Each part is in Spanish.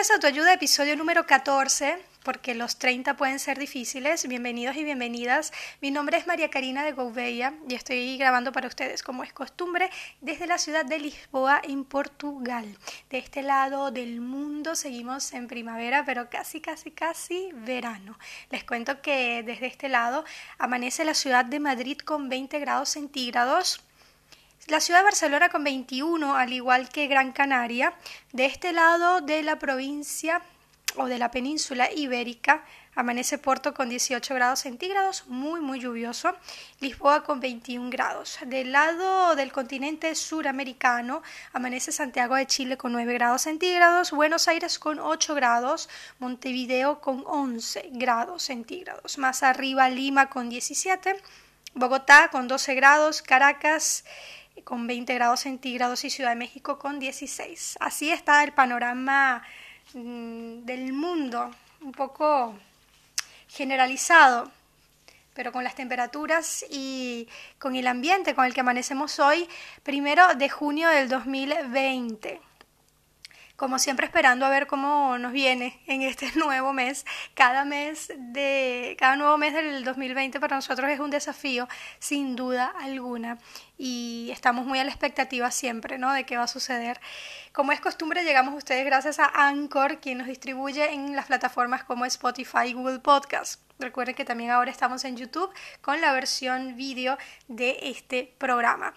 Historias de Autoayuda, episodio número 14, porque los 30 pueden ser difíciles. Bienvenidos y bienvenidas. Mi nombre es María Karina de Gouveia y estoy grabando para ustedes, como es costumbre, desde la ciudad de Lisboa, en Portugal. De este lado del mundo seguimos en primavera, pero casi, casi, casi verano. Les cuento que desde este lado amanece la ciudad de Madrid con 20 grados centígrados la ciudad de Barcelona con 21, al igual que Gran Canaria. De este lado de la provincia o de la península ibérica amanece Porto con 18 grados centígrados, muy muy lluvioso, Lisboa con 21 grados. Del lado del continente suramericano amanece Santiago de Chile con 9 grados centígrados, Buenos Aires con 8 grados, Montevideo con 11 grados centígrados. Más arriba Lima con 17, Bogotá con 12 grados, Caracas con 20 grados centígrados y Ciudad de México con 16. Así está el panorama mm, del mundo, un poco generalizado, pero con las temperaturas y con el ambiente con el que amanecemos hoy, primero de junio del 2020 como siempre esperando a ver cómo nos viene en este nuevo mes. Cada mes de cada nuevo mes del 2020 para nosotros es un desafío sin duda alguna y estamos muy a la expectativa siempre, ¿no? de qué va a suceder. Como es costumbre, llegamos a ustedes gracias a Anchor, quien nos distribuye en las plataformas como Spotify y Google Podcast. Recuerden que también ahora estamos en YouTube con la versión vídeo de este programa.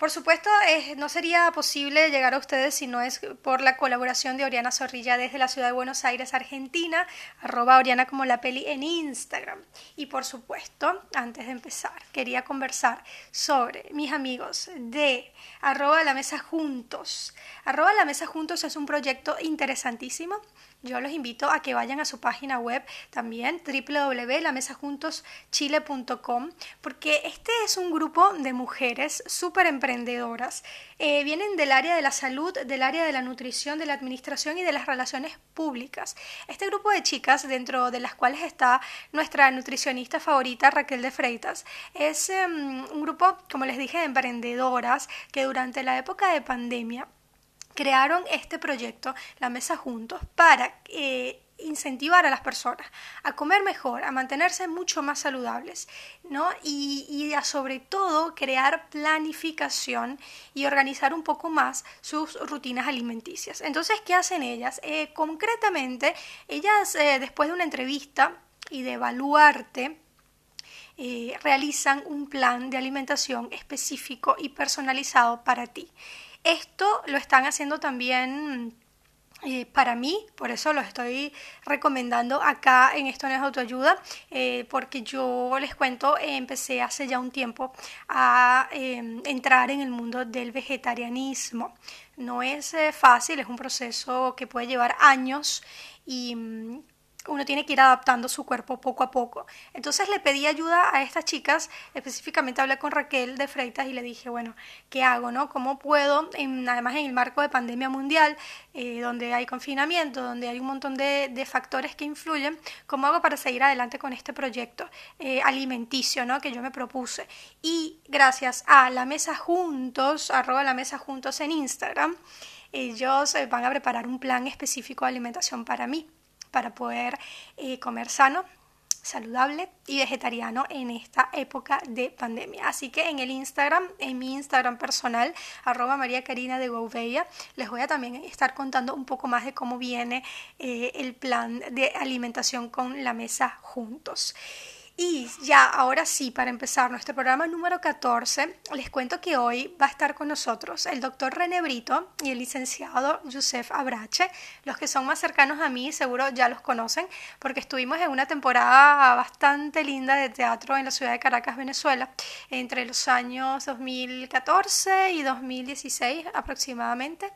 Por supuesto, no sería posible llegar a ustedes si no es por la colaboración de Oriana Zorrilla desde la ciudad de Buenos Aires, Argentina, arroba Oriana como la peli en Instagram. Y por supuesto, antes de empezar, quería conversar sobre mis amigos de arroba la mesa juntos. Arroba la mesa juntos es un proyecto interesantísimo yo los invito a que vayan a su página web también, www.lamesaJuntosChile.com, porque este es un grupo de mujeres súper emprendedoras. Eh, vienen del área de la salud, del área de la nutrición, de la administración y de las relaciones públicas. Este grupo de chicas, dentro de las cuales está nuestra nutricionista favorita, Raquel de Freitas, es em, un grupo, como les dije, de emprendedoras que durante la época de pandemia crearon este proyecto, la mesa juntos, para eh, incentivar a las personas a comer mejor, a mantenerse mucho más saludables, ¿no? Y, a sobre todo crear planificación y organizar un poco más sus rutinas alimenticias. Entonces, ¿qué hacen ellas? Eh, concretamente, ellas eh, después de una entrevista y de evaluarte, realizan un plan de alimentación específico y personalizado para ti. Esto lo están haciendo también eh, para mí, por eso lo estoy recomendando acá en Esto no autoayuda, eh, porque yo les cuento, empecé hace ya un tiempo a entrar en el mundo del vegetarianismo. No es eh, fácil, es un proceso que puede llevar años y mm, uno tiene que ir adaptando su cuerpo poco a poco. Entonces le pedí ayuda a estas chicas, específicamente hablé con Raquel de Freitas y le dije, bueno, ¿qué hago? No? ¿Cómo puedo, además en el marco de pandemia mundial, eh, donde hay confinamiento, donde hay un montón de, factores que influyen, ¿cómo hago para seguir adelante con este proyecto eh, alimenticio ¿no? que yo me propuse? Y gracias a la mesa juntos, arroba la mesa juntos en Instagram, ellos eh, van a preparar un plan específico de alimentación para mí para poder eh, comer sano, saludable y vegetariano en esta época de pandemia. Así que en el Instagram, en mi Instagram personal, arroba María Karina de Gouveia, les voy a también estar contando un poco más de cómo viene eh, el plan de alimentación con la mesa juntos. Y ya, ahora sí, para empezar nuestro programa número 14, les cuento que hoy va a estar con nosotros el doctor René Brito y el licenciado Josef Abrache. Los que son más cercanos a mí seguro ya los conocen porque estuvimos en una temporada bastante linda de teatro en la ciudad de Caracas, Venezuela, entre los años 2014 y 2016 aproximadamente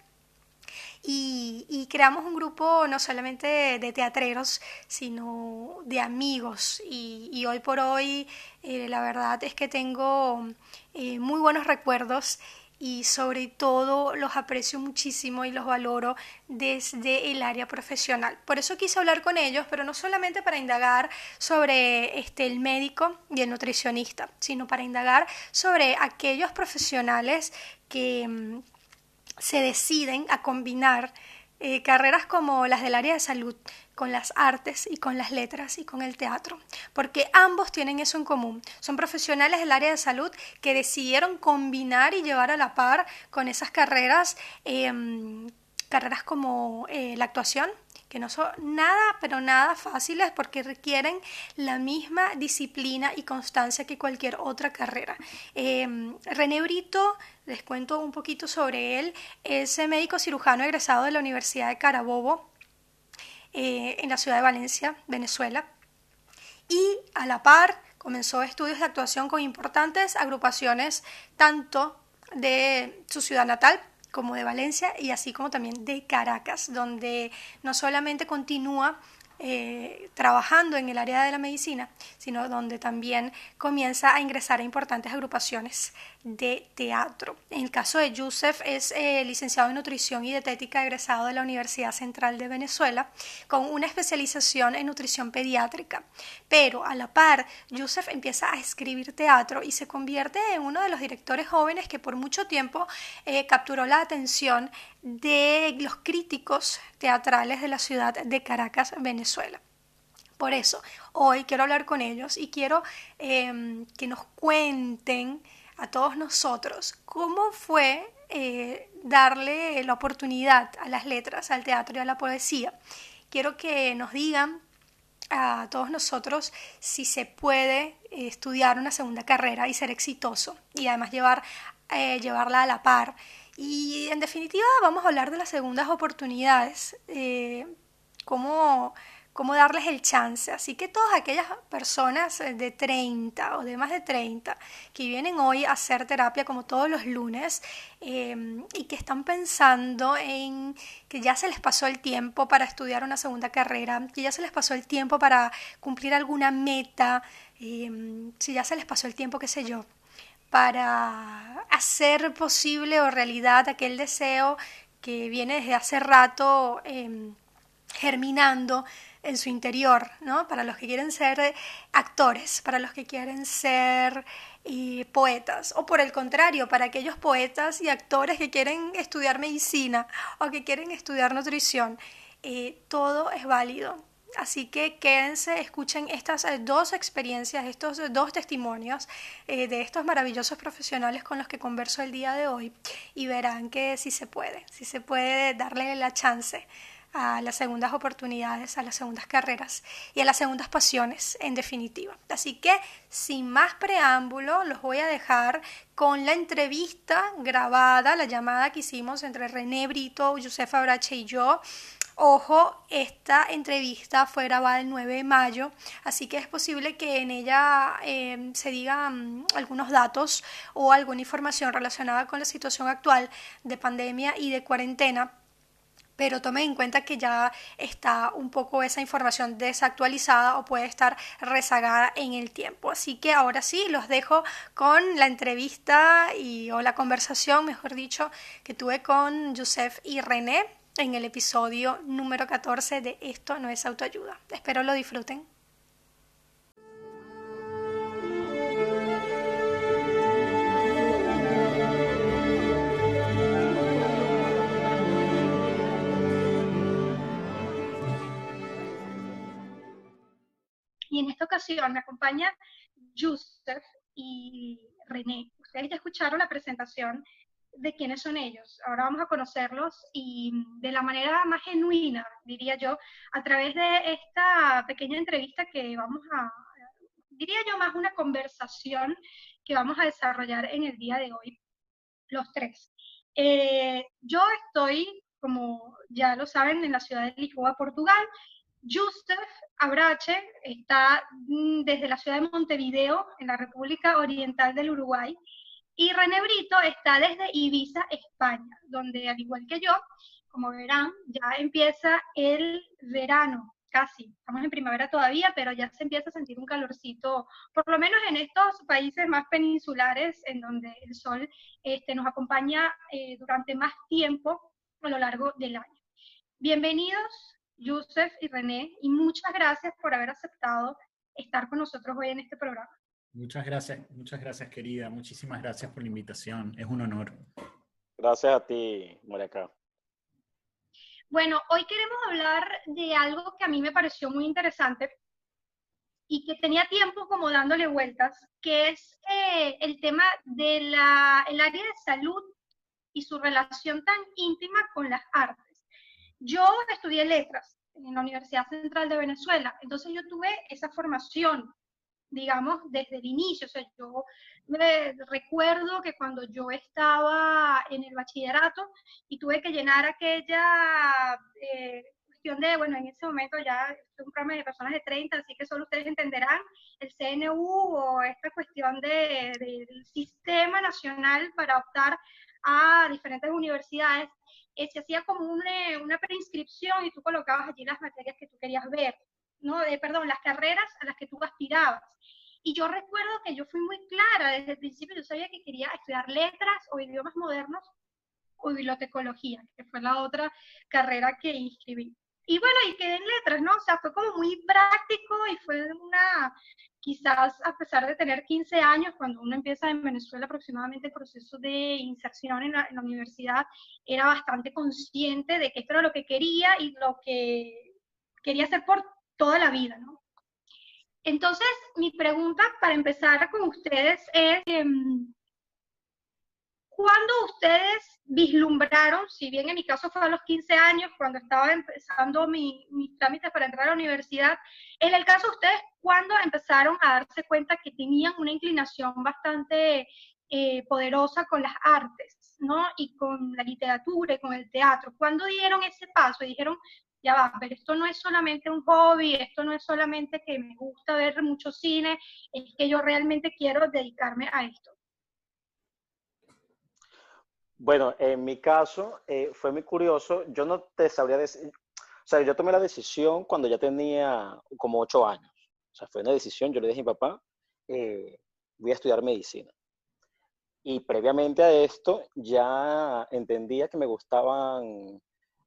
y, creamos un grupo no solamente de, teatreros, sino de amigos. Y, hoy por hoy eh, la verdad es que tengo eh, muy buenos recuerdos y sobre todo los aprecio muchísimo y los valoro desde el área profesional. Por eso quise hablar con ellos, pero no solamente para indagar sobre este, el médico y el nutricionista, sino para indagar sobre aquellos profesionales que se deciden a combinar eh, carreras como las del área de salud, con las artes y con las letras y con el teatro, porque ambos tienen eso en común. Son profesionales del área de salud que decidieron combinar y llevar a la par con esas carreras, em, carreras como eh, la actuación, que no son nada, pero nada fáciles porque requieren la misma disciplina y constancia que cualquier otra carrera. Em, René Brito, les cuento un poquito sobre él, es médico cirujano egresado de la Universidad de Carabobo eh, en la ciudad de Valencia, Venezuela, y a la par comenzó estudios de actuación con importantes agrupaciones tanto de su ciudad natal, como de Valencia y así como también de Caracas, donde no solamente continúa eh, trabajando en el área de la medicina, sino donde también comienza a ingresar a importantes agrupaciones de teatro. En el caso de Yusef es eh, licenciado en nutrición y dietética egresado de la Universidad Central de Venezuela con una especialización en nutrición pediátrica. Pero a la par, Yusef empieza a escribir teatro y se convierte en uno de los directores jóvenes que por mucho tiempo eh, capturó la atención de los críticos teatrales de la ciudad de Caracas, Venezuela. Por eso, hoy quiero hablar con ellos y quiero em, que nos cuenten a todos nosotros cómo fue eh, darle la oportunidad a las letras, al teatro y a la poesía. Quiero que nos digan a todos nosotros si se puede estudiar una segunda carrera y ser exitoso y además llevar, eh, llevarla a la par y en definitiva vamos a hablar de las segundas oportunidades, eh, cómo, cómo, darles el chance. Así que todas aquellas personas de 30 o de más de 30 que vienen hoy a hacer terapia como todos los lunes eh, y que están pensando en que ya se les pasó el tiempo para estudiar una segunda carrera, que ya se les pasó el tiempo para cumplir alguna meta, eh, si ya se les pasó el tiempo, qué sé yo para hacer posible o realidad aquel deseo que viene desde hace rato em, germinando en su interior, ¿no? Para los que quieren ser actores, para los que quieren ser eh, poetas, o por el contrario, para aquellos poetas y actores que quieren estudiar medicina o que quieren estudiar nutrición, eh, todo es válido. Así que quédense, escuchen estas eh, dos experiencias, estos dos testimonios eh, de estos maravillosos profesionales con los que converso el día de hoy y verán que sí se puede, sí se puede darle la chance a las segundas oportunidades, a las segundas carreras y a las segundas pasiones, en definitiva. Así que, sin más preámbulo, los voy a dejar con la entrevista grabada, la llamada que hicimos entre René Brito, Josefa Brache y yo Ojo, esta entrevista fue grabada el 9 de mayo, así que es posible que en ella em, se digan algunos datos o alguna información relacionada con la situación actual de pandemia y de cuarentena pero tomen en cuenta que ya está un poco esa información desactualizada o puede estar rezagada en el tiempo. Así que ahora sí, los dejo con la entrevista y, o la conversación, mejor dicho, que tuve con Joseph y René en el episodio número 14 de Esto no es autoayuda. Espero lo disfruten. Y en esta ocasión me acompaña Joseph y René. Ustedes ya escucharon la presentación de quiénes son ellos. Ahora vamos a conocerlos y de la manera más genuina, diría yo, a través de esta pequeña entrevista que vamos a, diría yo más una conversación que vamos a desarrollar en el día de hoy, los tres. Eh, yo estoy, como ya lo saben, en la ciudad de Lisboa, Portugal. Joseph Abrache está mm, desde la ciudad de Montevideo, en la República Oriental del Uruguay, y René Brito está desde Ibiza, España, donde al igual que yo, como verán, ya empieza el verano, casi. Estamos en primavera todavía, pero ya se empieza a sentir un calorcito, por lo menos en estos países más peninsulares, en donde el sol este, nos acompaña eh, durante más tiempo a lo largo del año. Bienvenidos, Yusef y René, y muchas gracias por haber aceptado estar con nosotros hoy en este programa. Muchas gracias, muchas gracias querida, muchísimas gracias por la invitación, es un honor. Gracias a ti, Moreca. Bueno, hoy queremos hablar de algo que a mí me pareció muy interesante y que tenía tiempo como dándole vueltas, que es eh, el tema del área de salud y su relación tan íntima con las artes. Yo estudié letras en la Universidad Central de Venezuela, entonces yo tuve esa formación, digamos, desde el inicio. O sea, yo me recuerdo que cuando yo estaba en el bachillerato y tuve que llenar aquella eh, de, bueno, en ese momento ya es un programa de personas de 30, así que solo ustedes entenderán el CNU o esta cuestión de, del sistema nacional para optar a diferentes universidades, eh, se hacía como una, una preinscripción y tú colocabas allí las materias que tú querías ver, ¿no? De, perdón, las carreras a las que tú aspirabas. Y yo recuerdo que yo fui muy clara desde el principio, yo sabía que quería estudiar letras o idiomas modernos o bibliotecología, que fue la otra carrera que inscribí. Y bueno, y quedé en letras, ¿no? O sea, fue como muy práctico y fue una, quizás a pesar de tener 15 años, cuando uno empieza en Venezuela aproximadamente el proceso de inserción en la, universidad, era bastante consciente de que esto era lo que quería y lo que quería hacer por toda la vida, ¿no? Entonces, mi pregunta para empezar con ustedes es, em, ¿cuándo ustedes vislumbraron, si bien en mi caso fue a los 15 años, cuando estaba empezando mis trámites para entrar a la universidad, en el caso de ustedes, ¿cuándo empezaron a darse cuenta que tenían una inclinación bastante eh, poderosa con las artes, ¿no? Y con la literatura y con el teatro. ¿Cuándo dieron ese paso y dijeron, ya va, pero esto no es solamente un hobby, esto no es solamente que me gusta ver mucho cine, es que yo realmente quiero dedicarme a esto? Bueno, en mi caso eh, fue muy curioso. Yo no te sabría decir, o sea, yo tomé la decisión cuando ya tenía como ocho años. O sea, fue una decisión, yo le dije a mi papá, eh, voy a estudiar medicina. Y previamente a esto ya entendía que me gustaban,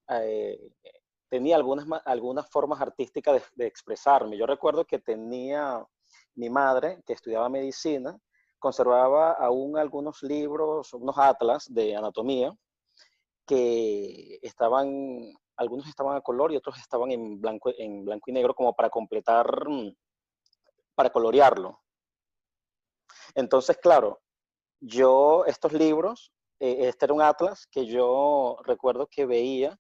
eh, tenía algunas, algunas formas artísticas de, de expresarme. Yo recuerdo que tenía mi madre, que estudiaba medicina, conservaba aún algunos libros, unos atlas de anatomía, que estaban, algunos estaban a color y otros estaban en blanco, en blanco y negro como para completar, para colorearlo. Entonces, claro, yo estos libros, eh, este era un atlas que yo recuerdo que veía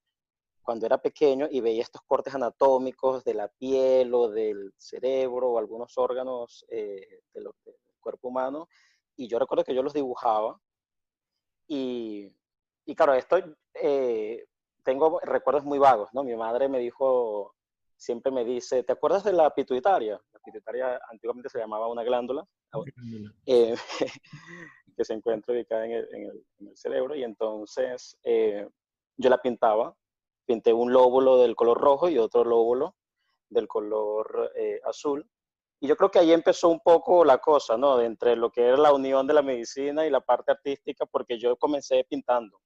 cuando era pequeño y veía estos cortes anatómicos de la piel o del cerebro o algunos órganos eh, de, lo, cuerpo humano, y yo recuerdo que yo los dibujaba, y, y claro, esto, eh, tengo recuerdos muy vagos, ¿no? Mi madre me dijo, siempre me dice, ¿te acuerdas de la pituitaria? La pituitaria antiguamente se llamaba una glándula, eh, que se encuentra ubicada en el, en el, cerebro, y entonces eh, yo la pintaba, pinté un lóbulo del color rojo y otro lóbulo del color azul, y yo creo que ahí empezó un poco la cosa, ¿no? De entre lo que era la unión de la medicina y la parte artística, porque yo comencé pintando,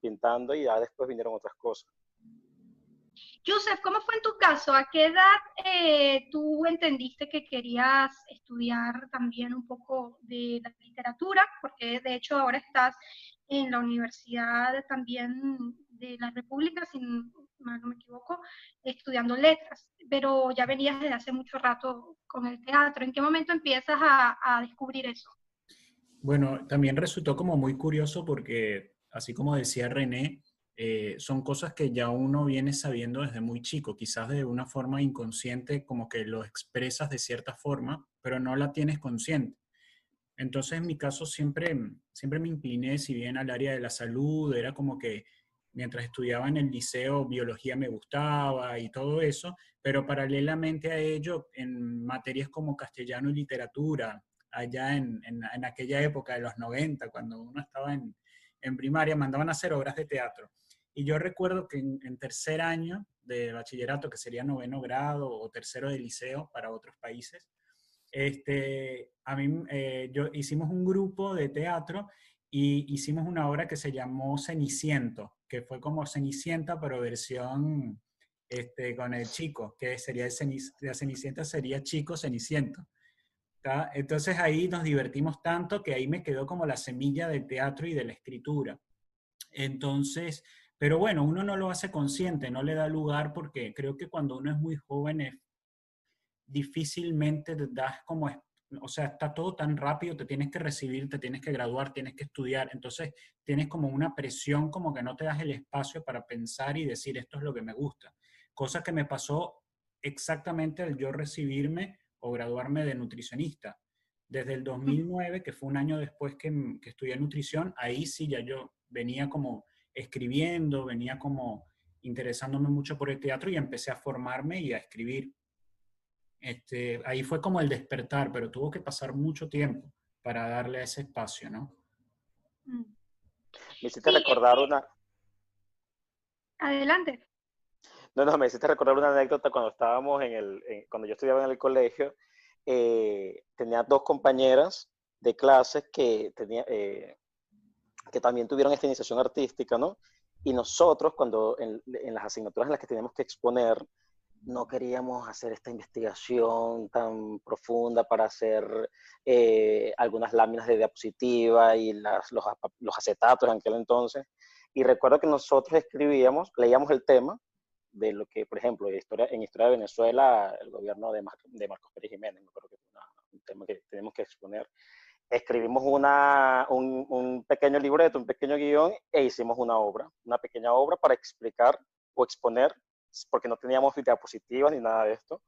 pintando y ya después vinieron otras cosas. Joseph, ¿cómo fue en tu caso? ¿A qué edad eh, tú entendiste que querías estudiar también un poco de la literatura? Porque de hecho ahora estás en la Universidad también de la República, si no me equivoco, estudiando letras, pero ya venías desde hace mucho rato con el teatro. ¿En qué momento empiezas a, descubrir eso? Bueno, también resultó como muy curioso porque, así como decía René, eh, son cosas que ya uno viene sabiendo desde muy chico, quizás de una forma inconsciente, como que lo expresas de cierta forma, pero no la tienes consciente. Entonces, en mi caso, siempre, siempre me incliné, si bien al área de la salud, era como que mientras estudiaba en el liceo, biología me gustaba y todo eso, pero paralelamente a ello, en materias como castellano y literatura, allá en, en, aquella época de los 90, cuando uno estaba en, en, primaria, mandaban a hacer obras de teatro. Y yo recuerdo que en, tercer año de bachillerato, que sería noveno grado o tercero de liceo para otros países, este, a mí, eh, yo, hicimos un grupo de teatro y hicimos una obra que se llamó Ceniciento, que fue como Cenicienta, pero versión este, con el chico, que sería la Cenicienta sería chico Ceniciento. Entonces ahí nos divertimos tanto que ahí me quedó como la semilla del teatro y de la escritura. Entonces, Pero bueno, uno no lo hace consciente, no le da lugar porque creo que cuando uno es muy joven es, difícilmente das como, o sea, está todo tan rápido, te tienes que recibir, te tienes que graduar, tienes que estudiar, entonces tienes como una presión como que no te das el espacio para pensar y decir esto es lo que me gusta. Cosa que me pasó exactamente al yo recibirme o graduarme de nutricionista. Desde el 2009, que fue un año después que, que estudié nutrición, ahí sí ya yo venía como escribiendo, venía como interesándome mucho por el teatro y empecé a formarme y a escribir. Este, ahí fue como el despertar, pero tuvo que pasar mucho tiempo para darle a ese espacio, ¿no? Mm. Me hiciste recordar una... Adelante. No, no, me hiciste recordar una anécdota cuando estábamos en el, cuando yo estudiaba en el colegio, eh, tenía dos compañeras de clases que, tenía, eh, que también tuvieron esta iniciación artística, ¿no? Y nosotros, cuando en, en las asignaturas en las que teníamos que exponer, no queríamos hacer esta investigación tan profunda para hacer eh, algunas láminas de diapositiva y los, los, acetatos en aquel entonces. Y recuerdo que nosotros escribíamos, leíamos el tema de lo que, por ejemplo, en Historia, en historia de Venezuela, el gobierno de, de Marcos Pérez Jiménez, me acuerdo que es un tema que tenemos que exponer. Escribimos una, un, un pequeño libreto, un pequeño guion e hicimos una obra, una pequeña obra para explicar o exponer porque no teníamos diapositivas ni nada de esto.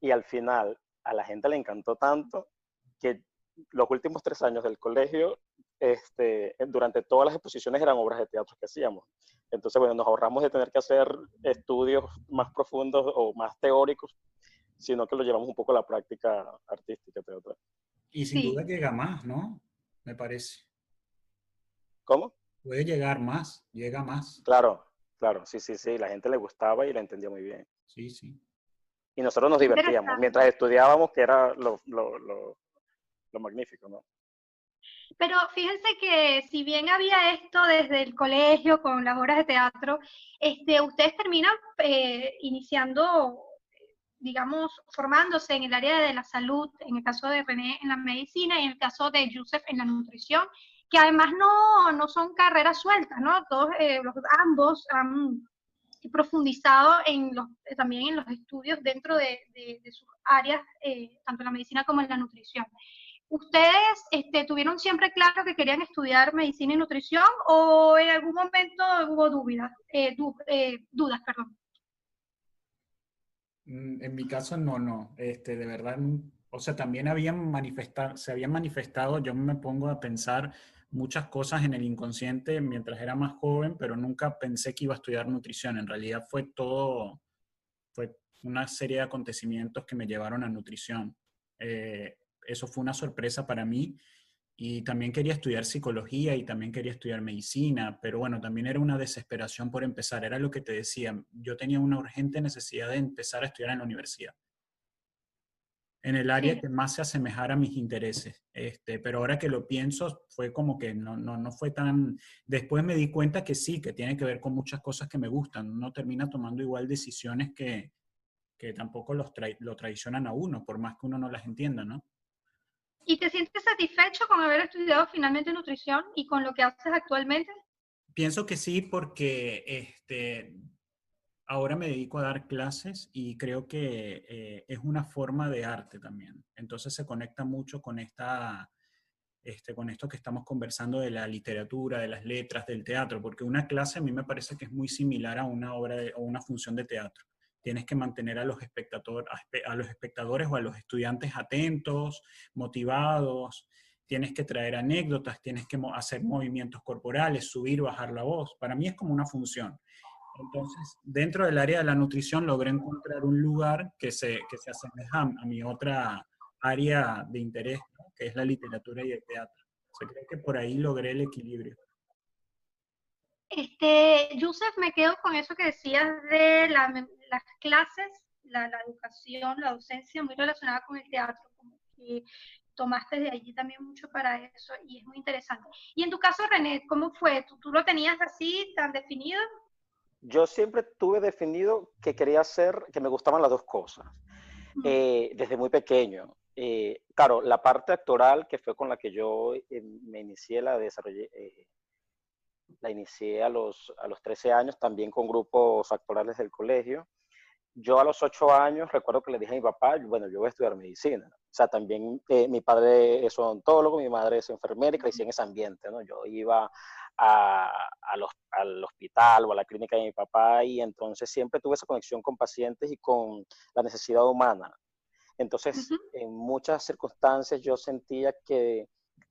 Y al final a la gente le encantó tanto que los últimos tres años del colegio, este, durante todas las exposiciones eran obras de teatro que hacíamos. Entonces, bueno, nos ahorramos de tener que hacer estudios más profundos o más teóricos, sino que lo llevamos un poco a la práctica artística teatral. Y sin duda llega más, ¿no? Me parece. ¿Cómo? Puede llegar más, llega más. Claro, Claro, sí, sí, sí, la gente le gustaba y la entendía muy bien. Sí, sí. Y nosotros nos divertíamos mientras estudiábamos, que era lo, lo, lo, lo magnífico, ¿no? Pero fíjense que si bien había esto desde el colegio con las obras de teatro, este, ustedes terminan eh, iniciando, digamos, formándose en el área de la salud, en el caso de René en la medicina y en el caso de Joseph en la nutrición que además no, no son carreras sueltas, ¿no? Todos, eh, los, ambos han profundizado en los, eh, también en los estudios dentro de, de, sus áreas, eh, tanto en la medicina como en la nutrición. ¿Ustedes este, tuvieron siempre claro que querían estudiar medicina y nutrición o en algún momento hubo dudas, dudas? Perdón. Mm, en mi caso no, no. Este, de verdad, o sea, también habían manifestado, se habían manifestado, yo me pongo a pensar muchas cosas en el inconsciente mientras era más joven, pero nunca pensé que iba a estudiar nutrición. En realidad fue todo, fue una serie de acontecimientos que me llevaron a nutrición. Eh, eso fue una sorpresa para mí y también quería estudiar psicología y también quería estudiar medicina, pero bueno, también era una desesperación por empezar. Era lo que te decía, yo tenía una urgente necesidad de empezar a estudiar en la universidad en el área que más se asemejara a mis intereses. Este, pero ahora que lo pienso, fue como que no, no, no fue tan... Después me di cuenta que sí, que tiene que ver con muchas cosas que me gustan. Uno termina tomando igual decisiones que, que tampoco los lo traicionan a uno, por más que uno no las entienda, ¿no? ¿Y te sientes satisfecho con haber estudiado finalmente nutrición y con lo que haces actualmente? Pienso que sí, porque este, ahora me dedico a dar clases y creo que eh, es una forma de arte también. Entonces se conecta mucho con esta, este, con esto que estamos conversando de la literatura, de las letras, del teatro, porque una clase a mí me parece que es muy similar a una obra o una función de teatro. Tienes que mantener a los, espectador, a los espectadores o a los estudiantes atentos, motivados, tienes que traer anécdotas, tienes que hacer movimientos corporales, subir, bajar la voz. Para mí es como una función. Entonces, dentro del área de la nutrición logré encontrar un lugar que se, que se asemeja a mi otra área de interés, que es la literatura y el teatro. Se cree que por ahí logré el equilibrio. Este, Yusef, me quedo con eso que decías de las clases, la, la, educación, la docencia, muy relacionada con el teatro, que tomaste de allí también mucho para eso y es muy interesante. Y en tu caso, René, ¿cómo fue? ¿Tú, tú lo tenías así, tan definido? Yo siempre tuve definido que quería hacer, que me gustaban las dos cosas, eh, desde muy pequeño. Eh, claro, la parte actoral, que fue con la que yo eh, me inicié, la desarrollé, la inicié a los, a los 13 años, también con grupos actorales del colegio. Yo a los 8 años recuerdo que le dije a mi papá, bueno, yo voy a estudiar medicina. O sea, también eh, mi padre es odontólogo, mi madre es enfermera y crecí en ese ambiente, ¿no? Yo iba a, a los, al hospital o a la clínica de mi papá y entonces siempre tuve esa conexión con pacientes y con la necesidad humana. Entonces, en muchas circunstancias yo sentía que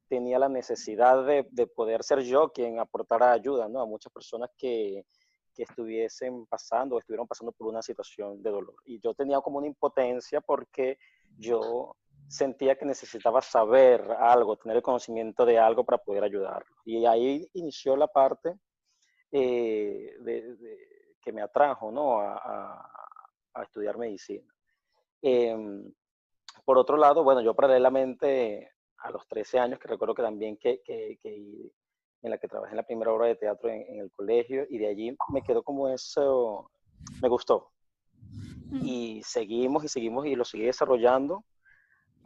tenía la necesidad de, poder ser yo quien aportara ayuda ¿no? a muchas personas que, que estuviesen pasando o estuvieron pasando por una situación de dolor. Y yo tenía como una impotencia porque yo sentía que necesitaba saber algo, tener el conocimiento de algo para poder ayudarlo. Y ahí inició la parte eh, que me atrajo ¿no? a, a, estudiar medicina. Em, por otro lado, bueno, yo paralelamente a los 13 años, que recuerdo que también que, que, que en la que trabajé en la primera obra de teatro en, el colegio, y de allí me quedó como eso, me gustó. Y seguimos y seguimos y lo seguí desarrollando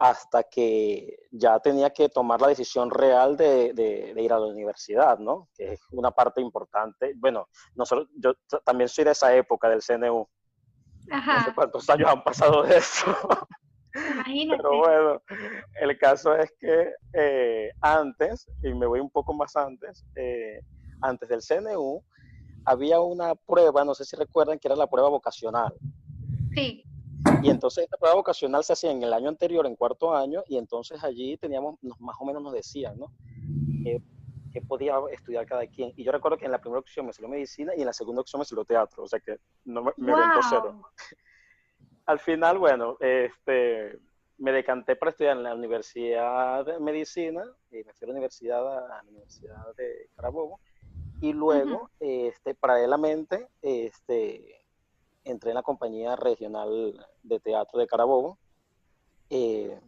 hasta que ya tenía que tomar la decisión real de, de, ir a la universidad, ¿no? Que es una parte importante. Bueno, nosotros, yo también soy de esa época del CNU. Ajá. No sé cuántos años han pasado de eso. Imagínate. Pero bueno, el caso es que eh, antes, y me voy un poco más antes, eh, antes del CNU, había una prueba, no sé si recuerdan, que era la prueba vocacional. Sí. Y entonces esta prueba vocacional se hacía en el año anterior, en cuarto año, y entonces allí teníamos, más o menos nos decían, ¿no? que podía estudiar cada quien. Y yo recuerdo que en la primera opción me salió medicina y en la segunda opción me salió teatro, o sea que no me, me cero al final, bueno, este, me decanté para estudiar en la Universidad de Medicina, y me fui a la Universidad, a la Universidad de Carabobo, y luego, este, paralelamente, este, entré en la compañía regional de teatro de Carabobo eh,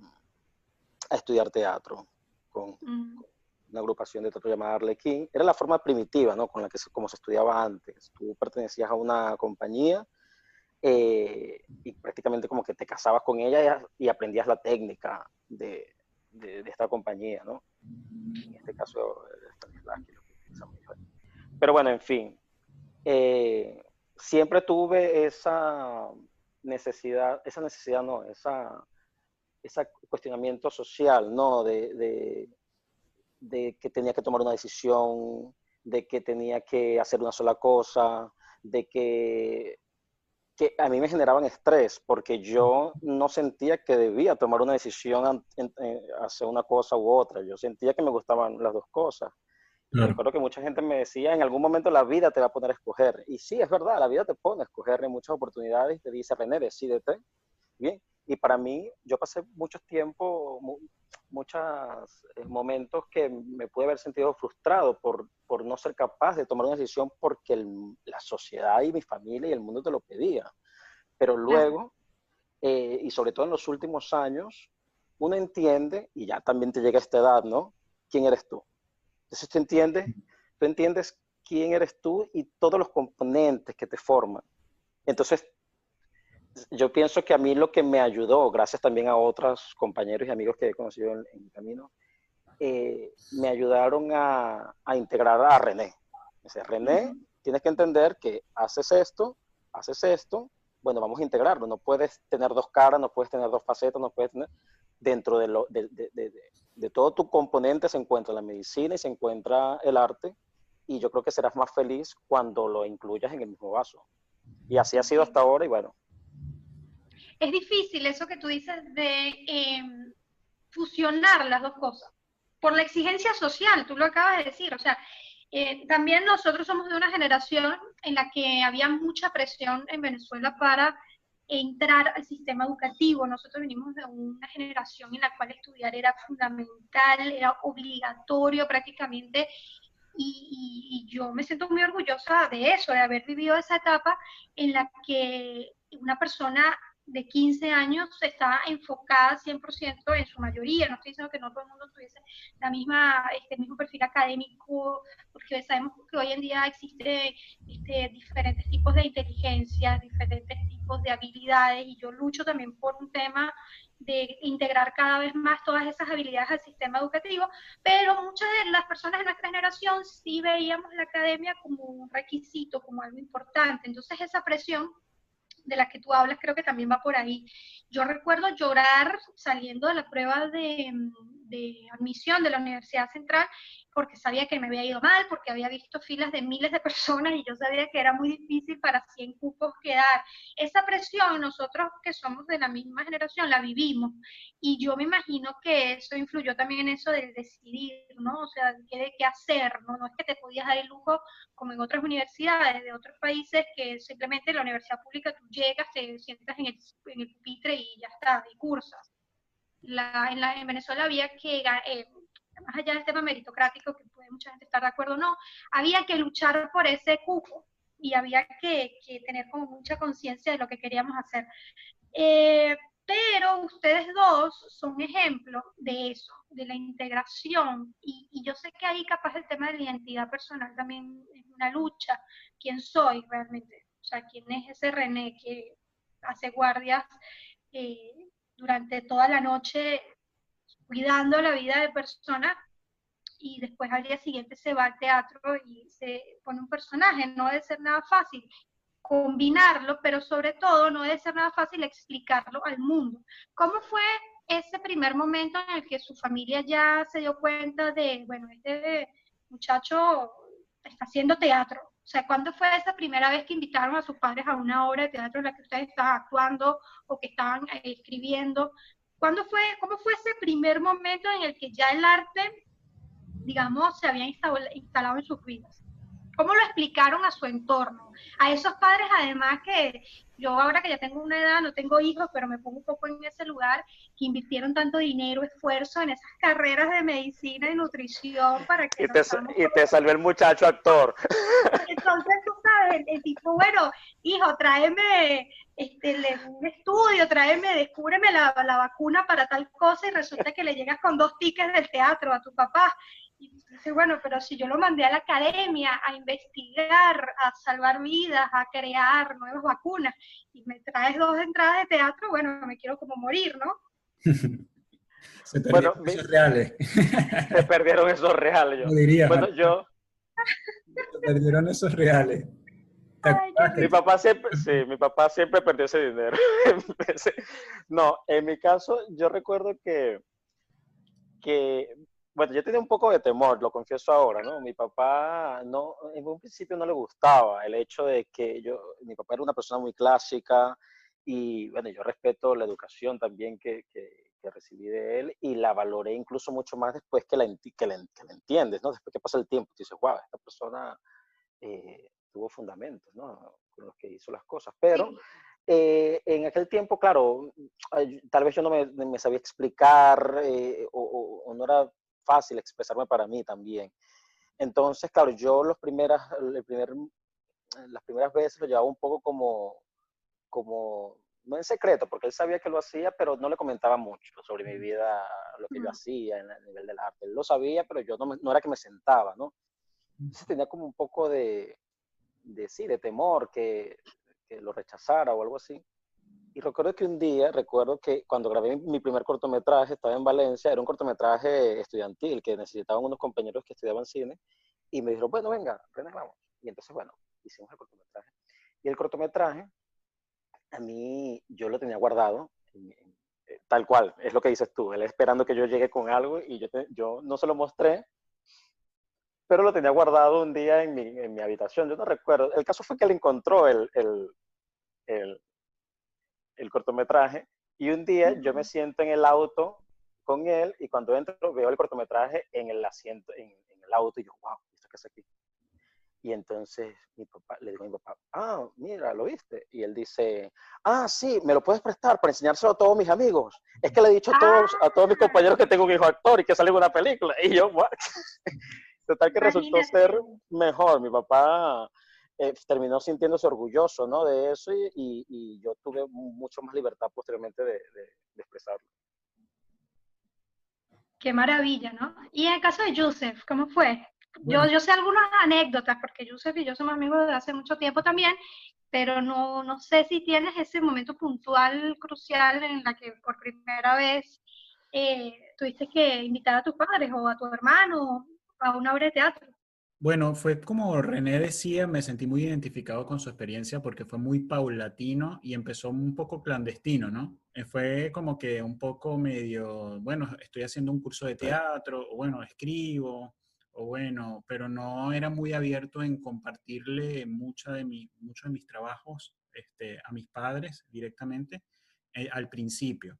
a estudiar teatro con, una agrupación de teatro llamada Arlequín. Era la forma primitiva, ¿no? Con la que como se estudiaba antes. Tú pertenecías a una compañía eh, y prácticamente como que te casabas con ella y, aprendías la técnica de, de, esta compañía, ¿no? En este caso, pero bueno, en fin, eh, siempre tuve esa necesidad, esa necesidad no, esa, ese cuestionamiento social, ¿no? De, que tenía que tomar una decisión, de que tenía que hacer una sola cosa, de que que a mí me generaban estrés porque yo no sentía que debía tomar una decisión hacer una cosa u otra. Yo sentía que me gustaban las dos cosas. Recuerdo que mucha gente me decía, en algún momento la vida te va a poner a escoger. Y sí, es verdad, la vida te pone a escoger en muchas oportunidades. Te dice, René, decídete. Bien. Y para mí, yo pasé mucho tiempo, muchos eh, momentos que me pude haber sentido frustrado por, por no ser capaz de tomar una decisión porque la sociedad y mi familia y el mundo te lo pedía. Pero luego, eh, y sobre todo en los últimos años, uno entiende, y ya también te llega a esta edad, ¿no? ¿Quién eres tú? Entonces tú entiendes, tú entiendes quién eres tú y todos los componentes que te forman. Entonces yo pienso que a mí lo que me ayudó, gracias también a otros compañeros y amigos que he conocido en, el camino, eh, me ayudaron a, integrar a René. Dice, René, tienes que entender que haces esto, haces esto, bueno, vamos a integrarlo. No puedes tener dos caras, no puedes tener dos facetas, no puedes tener... Dentro de, lo, de, de, de todo tu componente se encuentra la medicina y se encuentra el arte, y yo creo que serás más feliz cuando lo incluyas en el mismo vaso. Y así ha sido hasta ahora, y bueno, es difícil eso que tú dices de em, fusionar las dos cosas. Por la exigencia social, tú lo acabas de decir. O sea, eh, también nosotros somos de una generación en la que había mucha presión en Venezuela para entrar al sistema educativo. Nosotros venimos de una generación en la cual estudiar era fundamental, era obligatorio prácticamente. y, yo me siento muy orgullosa de eso, de haber vivido esa etapa en la que una persona de 15 años está enfocada 100% en su mayoría, no estoy diciendo que no todo el mundo tuviese la misma, este mismo perfil académico, porque sabemos que hoy en día existen este, diferentes tipos de inteligencia, diferentes tipos de habilidades, y yo lucho también por un tema de integrar cada vez más todas esas habilidades al sistema educativo, pero muchas de las personas de nuestra generación sí veíamos la academia como un requisito, como algo importante. Entonces esa presión de la que tú hablas creo que también va por ahí. Yo recuerdo llorar saliendo de la prueba de, de admisión de la Universidad Central porque sabía que me había ido mal, porque había visto filas de miles de personas y yo sabía que era muy difícil para 100 cupos quedar. Esa presión, nosotros que somos de la misma generación, la vivimos. Y yo me imagino que eso influyó también en eso del decidir, ¿no? O sea, qué, qué hacer, ¿no? No es que te podías dar el lujo, como en otras universidades de otros países, que simplemente en la universidad pública tú llegas, te sientas en el, en el pupitre y ya está, y cursas. La, en, la, en Venezuela había que... Eh, más allá del tema meritocrático, que puede mucha gente estar de acuerdo o no, había que luchar por ese cupo y había que, tener como mucha conciencia de lo que queríamos hacer. Eh, pero ustedes dos son ejemplos de eso, de la integración. Y, y, yo sé que ahí capaz el tema de la identidad personal también es una lucha. ¿Quién soy realmente? O sea, ¿quién es ese René que hace guardias eh, durante toda la noche cuidando la vida de personas y después al día siguiente se va al teatro y se pone un personaje. No debe ser nada fácil combinarlo, pero sobre todo no debe ser nada fácil explicarlo al mundo. ¿Cómo fue ese primer momento en el que su familia ya se dio cuenta de, bueno, este muchacho está haciendo teatro? O sea, ¿cuándo fue esa primera vez que invitaron a sus padres a una obra de teatro en la que ustedes estaban actuando o que estaban eh, escribiendo? ¿Cuándo fue, ¿Cómo fue ese primer momento en el que ya el arte, digamos, se había instalado en sus vidas? ¿Cómo lo explicaron a su entorno? A esos padres, además, que yo ahora que ya tengo una edad, no tengo hijos, pero me pongo un poco en ese lugar, que invirtieron tanto dinero, esfuerzo en esas carreras de medicina y nutrición para que... Y te, y te salió el muchacho actor. Entonces, tú sabes, el tipo, bueno, hijo, tráeme este, un estudio, tráeme, descúbreme la, la vacuna para tal cosa y resulta que le llegas con dos tickets del teatro a tu papá y dice, bueno, pero si yo lo mandé a la academia a investigar, a salvar vidas, a crear nuevas vacunas, y me traes dos entradas de teatro, bueno, me quiero como morir, ¿no? Se perdieron bueno, esos reales. Se perdieron esos reales, yo. diría, bueno, yo... Se perdieron esos reales. Mi papá siempre, sí, mi papá siempre perdió ese dinero. no, en mi caso, yo recuerdo que, que bueno, yo tenía un poco de temor, lo confieso ahora, ¿no? Mi papá, no, en un principio no le gustaba el hecho de que yo, mi papá era una persona muy clásica y, bueno, yo respeto la educación también que, que, recibí de él y la valoré incluso mucho más después que la, que la, que la entiendes, ¿no? Después que pasa el tiempo, dices, wow, esta persona eh, tuvo fundamentos, ¿no? Con los que hizo las cosas, pero... Eh, en aquel tiempo, claro, tal vez yo no me, me sabía explicar eh, o, o, no era fácil expresarme para mí también. Entonces, claro, yo los primeras, el primer, las primeras veces lo llevaba un poco como, como, no en secreto, porque él sabía que lo hacía, pero no le comentaba mucho sobre mi vida, lo que yo hacía en el nivel del arte. Él lo sabía, pero yo no, no era que me sentaba, ¿no? Entonces tenía como un poco de, de sí, de temor que, que lo rechazara o algo así. Y recuerdo que un día, recuerdo que cuando grabé mi primer cortometraje, estaba en Valencia, era un cortometraje estudiantil que necesitaban unos compañeros que estudiaban cine, y me dijeron, bueno, venga, vamos. Y entonces, bueno, hicimos el cortometraje. Y el cortometraje, a mí, yo lo tenía guardado, eh, tal cual, es lo que dices tú, él esperando que yo llegue con algo, y yo, yo no se lo mostré, pero lo tenía guardado un día en mi, en mi habitación, yo no recuerdo. El caso fue que él encontró el, el, el el cortometraje y un día yo me siento en el auto con él y cuando entro veo el cortometraje en el asiento, en, el auto y yo, wow, ¿esto qué es aquí? Y entonces mi papá, le digo a mi papá, ah, mira, ¿lo viste? Y él dice, ah, sí, me lo puedes prestar para enseñárselo a todos mis amigos. Es que le he dicho a todos, a todos mis ah. compañeros que tengo un hijo actor y que sale en una película. Y yo, what? Total que resultó ser mejor. Mi papá eh, terminó sintiéndose orgulloso, ¿no? De eso y, y, yo tuve mucho más libertad posteriormente de, de, expresarlo. Qué maravilla, ¿no? Y en el caso de Joseph, ¿cómo fue? Yo, yo sé algunas anécdotas, porque Joseph y yo somos amigos desde hace mucho tiempo también, pero no, no sé si tienes ese momento puntual, crucial, en la que por primera vez eh, tuviste que invitar a tus padres o a tu hermano a una obra de teatro. Bueno, fue como René decía, me sentí muy identificado con su experiencia porque fue muy paulatino y empezó un poco clandestino, ¿no? Eh, fue como que un poco medio, bueno, estoy haciendo un curso de teatro, o bueno, escribo, o bueno, pero no era muy abierto en compartirle mucha de mi, muchos de mis trabajos este, a mis padres directamente eh, al principio.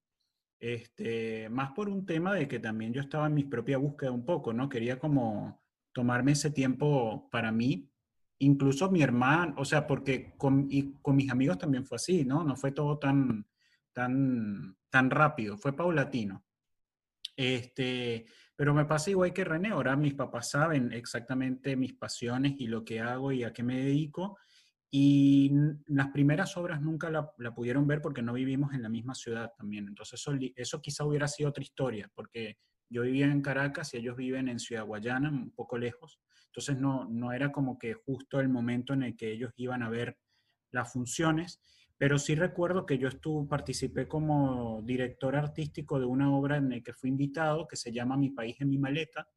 Este, más por un tema de que también yo estaba en mi propia búsqueda un poco, ¿no? Quería como tomarme ese tiempo para mí, incluso mi hermano, o sea, porque con, y con mis amigos también fue así, ¿no? No fue todo tan, tan, tan rápido, fue paulatino. Este, pero me pasa igual que René, ahora mis papás saben exactamente mis pasiones y lo que hago y a qué me dedico. Y las primeras obras nunca la, pudieron ver porque no vivimos en la misma ciudad también. Entonces eso, eso quizá hubiera sido otra historia, porque yo vivía en Caracas y ellos viven en Ciudad Guayana, un poco lejos. Entonces no, no era como que justo el momento en el que ellos iban a ver las funciones. Pero sí recuerdo que yo estuve, participé como director artístico de una obra en la que fui invitado, que se llama Mi País en mi maleta,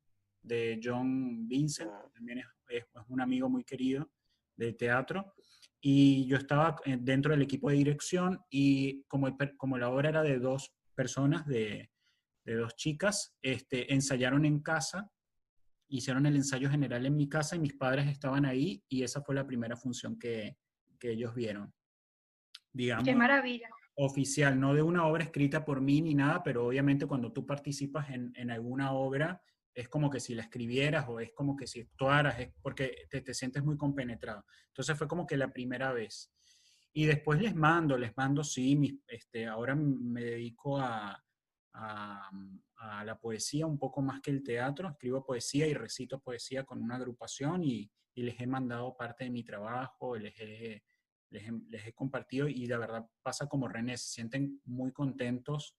de John Vincent, también es, un amigo muy querido del teatro. Y yo estaba eh, dentro del equipo de dirección y como, como la obra era de dos personas, de, de dos chicas, este, ensayaron en casa, hicieron el ensayo general en mi casa y mis padres estaban ahí y esa fue la primera función que, que ellos vieron digamos. Qué maravilla. Oficial, no de una obra escrita por mí ni nada, pero obviamente cuando tú participas en, en alguna obra, es como que si la escribieras o es como que si actuaras, es porque te, te, sientes muy compenetrado. Entonces fue como que la primera vez. Y después les mando, les mando, sí, mis, este, ahora me dedico a, a, la poesía un poco más que el teatro, escribo poesía y recito poesía con una agrupación y, y les he mandado parte de mi trabajo, les he les he, compartido y la verdad pasa como René, se sienten muy contentos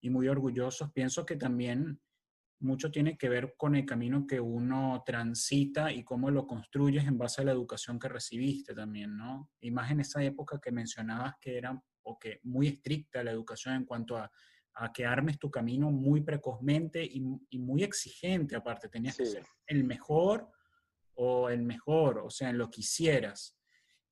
y muy orgullosos. Pienso que también mucho tiene que ver con el camino que uno transita y cómo lo construyes en base a la educación que recibiste también, ¿no? Y más en esa época que mencionabas que era o que muy estricta la educación en cuanto a, a que armes tu camino muy precozmente y, y muy exigente aparte. Tenías que ser el mejor o el mejor, o sea, en lo que hicieras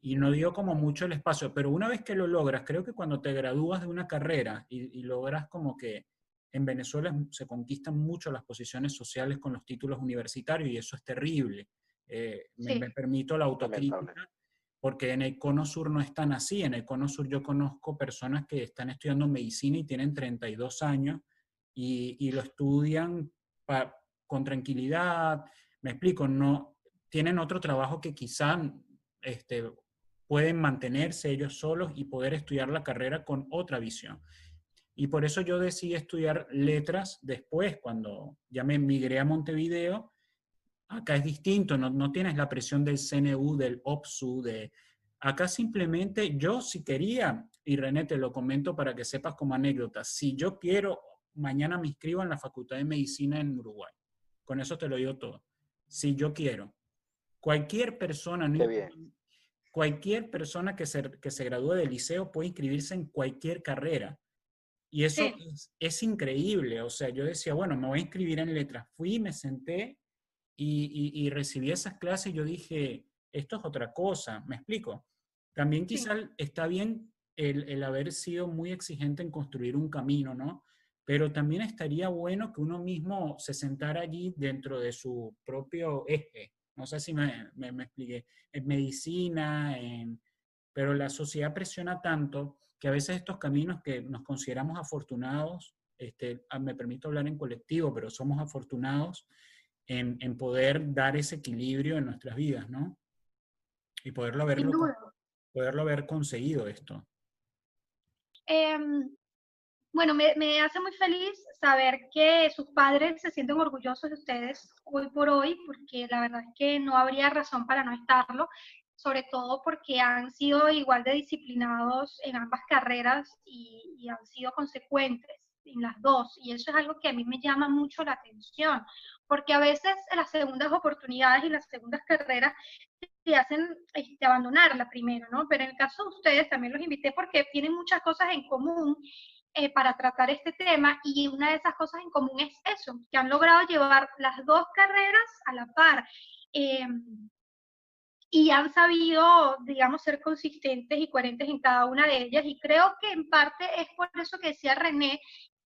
y no dio como mucho el espacio, pero una vez que lo logras, creo que cuando te gradúas de una carrera y, logras como que en Venezuela se conquistan mucho las posiciones sociales con los títulos universitarios y eso es terrible. Eh, me, permito la autocrítica porque en el Cono Sur no es tan así. En el Cono Sur yo conozco personas que están estudiando medicina y tienen 32 años y, y lo estudian con tranquilidad. Me explico, no tienen otro trabajo que quizá este, pueden mantenerse ellos solos y poder estudiar la carrera con otra visión. Y por eso yo decidí estudiar letras después, cuando ya me migré a Montevideo. Acá es distinto, no, no tienes la presión del CNU, del OPSU, de... Acá simplemente yo si quería, y René te lo comento para que sepas como anécdota, si yo quiero, mañana me inscribo en la Facultad de Medicina en Uruguay. Con eso te lo digo todo. Si yo quiero. Cualquier persona, no, cualquier persona que se, que se gradúe del liceo puede inscribirse en cualquier carrera. Y eso es, increíble. O sea, yo decía, bueno, me voy a inscribir en letras. Fui, me senté y, recibí esas clases y yo dije, esto es otra cosa. ¿Me explico? También quizá está bien el, el, haber sido muy exigente en construir un camino, ¿no? Pero también estaría bueno que uno mismo se sentara allí dentro de su propio eje no sé si me, me, expliqué. En medicina, pero la sociedad presiona tanto que a veces estos caminos que nos consideramos afortunados, este, ah, me permito hablar en colectivo, pero somos afortunados en, en, poder dar ese equilibrio en nuestras vidas, ¿no? Y poderlo haber, poderlo haber conseguido esto. Em, bueno, me, me, hace muy feliz saber que sus padres se sienten orgullosos de ustedes hoy por hoy, porque la verdad es que no habría razón para no estarlo. Sobre todo porque han sido igual de disciplinados en ambas carreras y, y han sido consecuentes en las dos. Y eso es algo que a mí me llama mucho la atención, porque a veces las segundas oportunidades y las segundas carreras te hacen este, abandonar la primera, ¿no? Pero en el caso de ustedes también los invité porque tienen muchas cosas en común eh, para tratar este tema y una de esas cosas en común es eso, que han logrado llevar las dos carreras a la par. Eh, y han sabido, digamos, ser consistentes y coherentes en cada una de ellas. Y creo que en parte es por eso que decía René,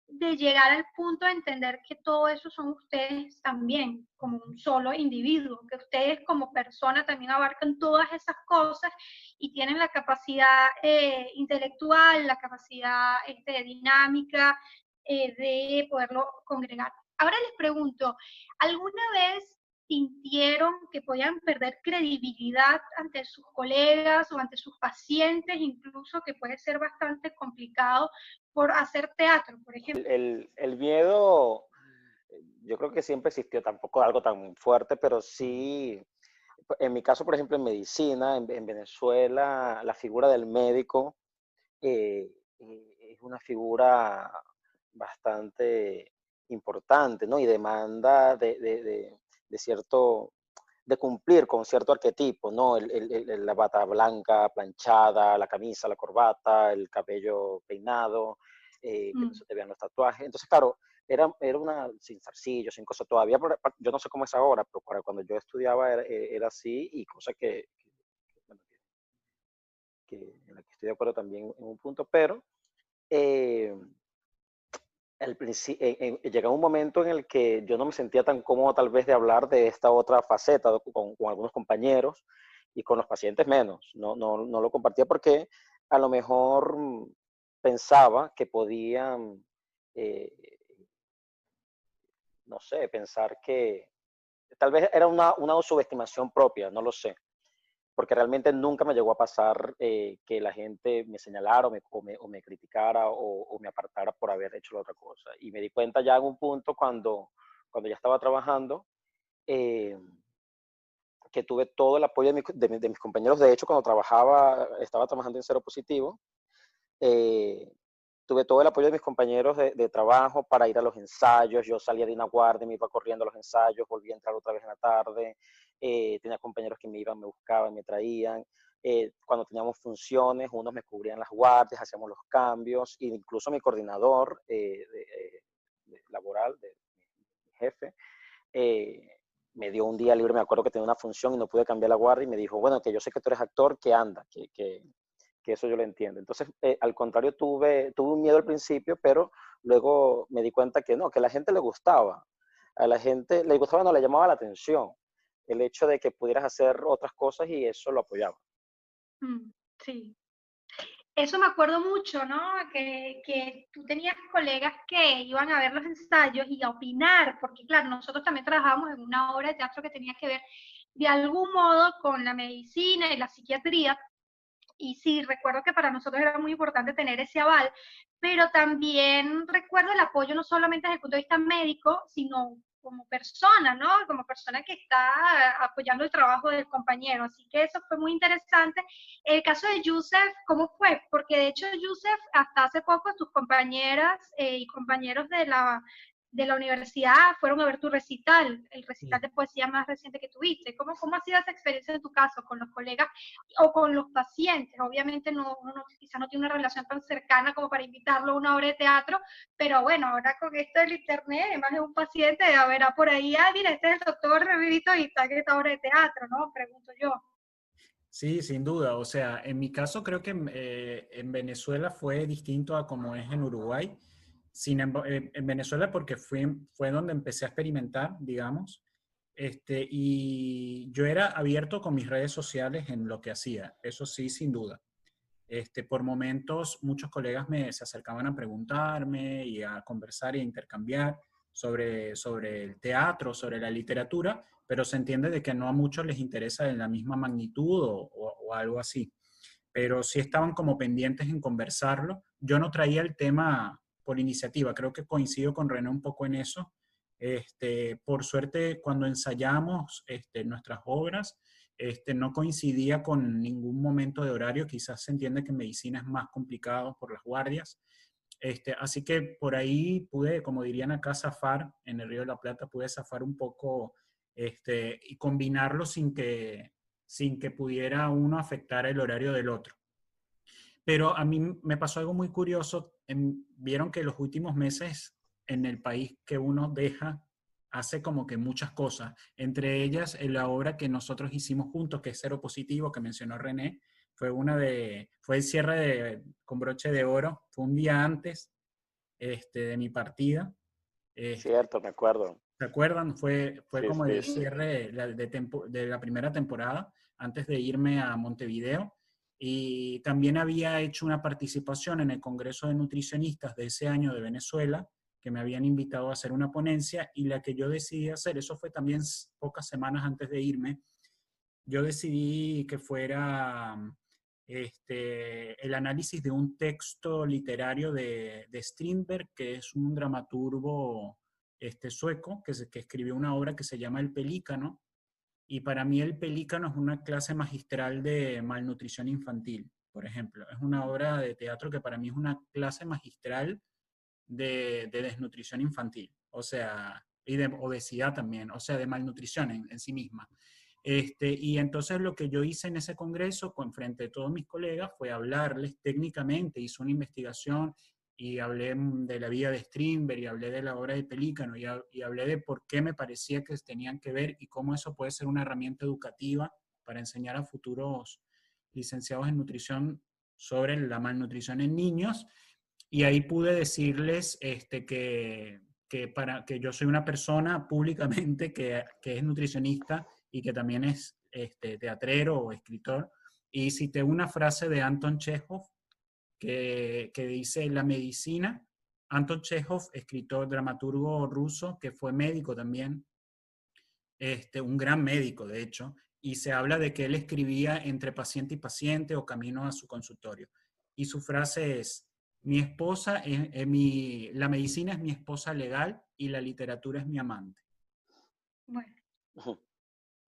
de llegar al punto de entender que todo eso son ustedes también, como un solo individuo, que ustedes como persona también abarcan todas esas cosas y tienen la capacidad eh, intelectual, la capacidad este, dinámica eh, de poderlo congregar. Ahora les pregunto, ¿alguna vez sintieron que podían perder credibilidad ante sus colegas o ante sus pacientes, incluso que puede ser bastante complicado por hacer teatro, por ejemplo? El, el, miedo, yo creo que siempre existió, tampoco algo tan fuerte, pero sí, en mi caso, por ejemplo, en medicina, en, Venezuela, la figura del médico eh, eh, es una figura bastante importante, ¿no? Y demanda de, de, de cierto, de cumplir con cierto arquetipo, ¿no? El, la bata blanca, planchada, la camisa, la corbata, el cabello peinado, eh, que no mm. se te vean los tatuajes. Entonces, claro, era, era una sin zarcillo, sin cosas. Todavía, yo no sé cómo es ahora, pero cuando yo estudiaba era, e, era así y cosa que, que, en la que estoy de acuerdo también en un punto, pero eh, el, eh, llega un momento en el que yo no me sentía tan cómodo tal vez de hablar de esta otra faceta con, algunos compañeros y con los pacientes menos. No, no, no, lo compartía porque a lo mejor pensaba que podían, eh, no sé, pensar que tal vez era una, una subestimación propia, no lo sé porque realmente nunca me llegó a pasar eh, que la gente me señalara o me, o me, criticara o, me apartara por haber hecho la otra cosa. Y me di cuenta ya en un punto cuando, cuando ya estaba trabajando, eh, que tuve todo el apoyo de, de, mis compañeros. De hecho, cuando trabajaba, estaba trabajando en Cero Positivo, eh, tuve todo el apoyo de mis compañeros de, de, trabajo para ir a los ensayos. Yo salía de una guardia, me iba corriendo a los ensayos, volví a entrar otra vez en la tarde. Eh, tenía compañeros que me iban, me buscaban, me traían. Eh, cuando teníamos funciones, unos me cubrían las guardias, hacíamos los cambios, e incluso mi coordinador eh, laboral, de, mi jefe, me dio un día libre, me acuerdo que tenía una función y no pude cambiar la guardia y me dijo, bueno, que yo sé que tú eres actor, que anda, que, que, que eso yo lo entiendo. Entonces, al contrario, tuve, tuve un miedo al principio, pero luego me di cuenta que no, que a la gente le gustaba. A la gente le gustaba, no le llamaba la atención el hecho de que pudieras hacer otras cosas y eso lo apoyaba. Mm, sí. Eso me acuerdo mucho, ¿no? Que, que, tú tenías colegas que iban a ver los ensayos y a opinar, porque claro, nosotros también trabajábamos en una obra de teatro que tenía que ver de algún modo con la medicina y la psiquiatría. Y sí, recuerdo que para nosotros era muy importante tener ese aval, pero también recuerdo el apoyo no solamente desde el punto de vista médico, sino como persona, ¿no? Como persona que está apoyando el trabajo del compañero. Así que eso fue muy interesante. El caso de Yusef, ¿cómo fue? Porque de hecho, Yusef, hasta hace poco tus compañeras eh, y compañeros de la, de la universidad fueron a ver tu recital, el recital de poesía más reciente que tuviste. ¿Cómo, ¿Cómo ha sido esa experiencia en tu caso con los colegas o con los pacientes? Obviamente no, uno no, quizá no tiene una relación tan cercana como para invitarlo a una obra de teatro, pero bueno, ahora con esto del internet, más de un paciente, a ver, por ahí, ah, mira, este es el doctor Revivito y está en esta obra de teatro, ¿no? Pregunto yo. Sí, sin duda. O sea, en mi caso creo que eh, en Venezuela fue distinto a como es en Uruguay sin, eh, en Venezuela porque fue, fue donde empecé a experimentar, digamos, este, y yo era abierto con mis redes sociales en lo que hacía, eso sí, sin duda. Este, por momentos, muchos colegas me, se acercaban a preguntarme y a conversar y intercambiar sobre, sobre el teatro, sobre la literatura, pero se entiende de que no a muchos les interesa en la misma magnitud o, o algo así. Pero sí estaban como pendientes en conversarlo. Yo no traía el tema por iniciativa. Creo que coincido con René un poco en eso. Este, por suerte, cuando ensayamos este, nuestras obras, este, no coincidía con ningún momento de horario, quizás se entiende que medicina es más complicado por las guardias. Este, así que por ahí pude, como dirían acá, zafar en el Río de la Plata, pude zafar un poco este, y combinarlo sin que, sin que pudiera uno afectar el horario del otro. Pero a mí me pasó algo muy curioso. Vieron que los últimos meses en el país que uno deja hace como que muchas cosas, entre ellas en la obra que nosotros hicimos juntos, que es Cero Positivo, que mencionó René, fue una de, fue el cierre de, con broche de oro, fue un día antes este, de mi partida. Este, Cierto, me acuerdo. ¿Se acuerdan? Fue, fue como el cierre de, de, de, la primera temporada, antes de irme a Montevideo. Y también había hecho una participación en el Congreso de Nutricionistas de ese año de Venezuela, que me habían invitado a hacer una ponencia y la que yo decidí hacer, eso fue también pocas semanas antes de irme, yo decidí que fuera este, el análisis de un texto literario de, de Strindberg, que es un dramaturgo este, sueco, que, que escribió una obra que se llama El Pelícano, y para mí El Pelícano es una clase magistral de malnutrición infantil, por ejemplo. Es una obra de teatro que para mí es una clase magistral de, desnutrición infantil, o sea, y de obesidad también, o sea, de malnutrición en, sí misma. Este, y entonces lo que yo hice en ese congreso, con frente a todos mis colegas, fue hablarles técnicamente, hice una investigación y hablé de la vida de Strindberg y hablé de la obra de Pelícano y, y, hablé de por qué me parecía que tenían que ver y cómo eso puede ser una herramienta educativa para enseñar a futuros licenciados en nutrición sobre la malnutrición en niños y ahí pude decirles este, que, que, para, que yo soy una persona públicamente que, que es nutricionista y que también es este, teatrero o escritor. Y cité una frase de Anton Chekhov que, que dice, la medicina, Anton Chekhov, escritor, dramaturgo ruso, que fue médico también, este, un gran médico, de hecho, y se habla de que él escribía entre paciente y paciente o camino a su consultorio. Y su frase es, mi esposa, es, mi, la medicina es mi esposa legal y la literatura es mi amante. Bueno.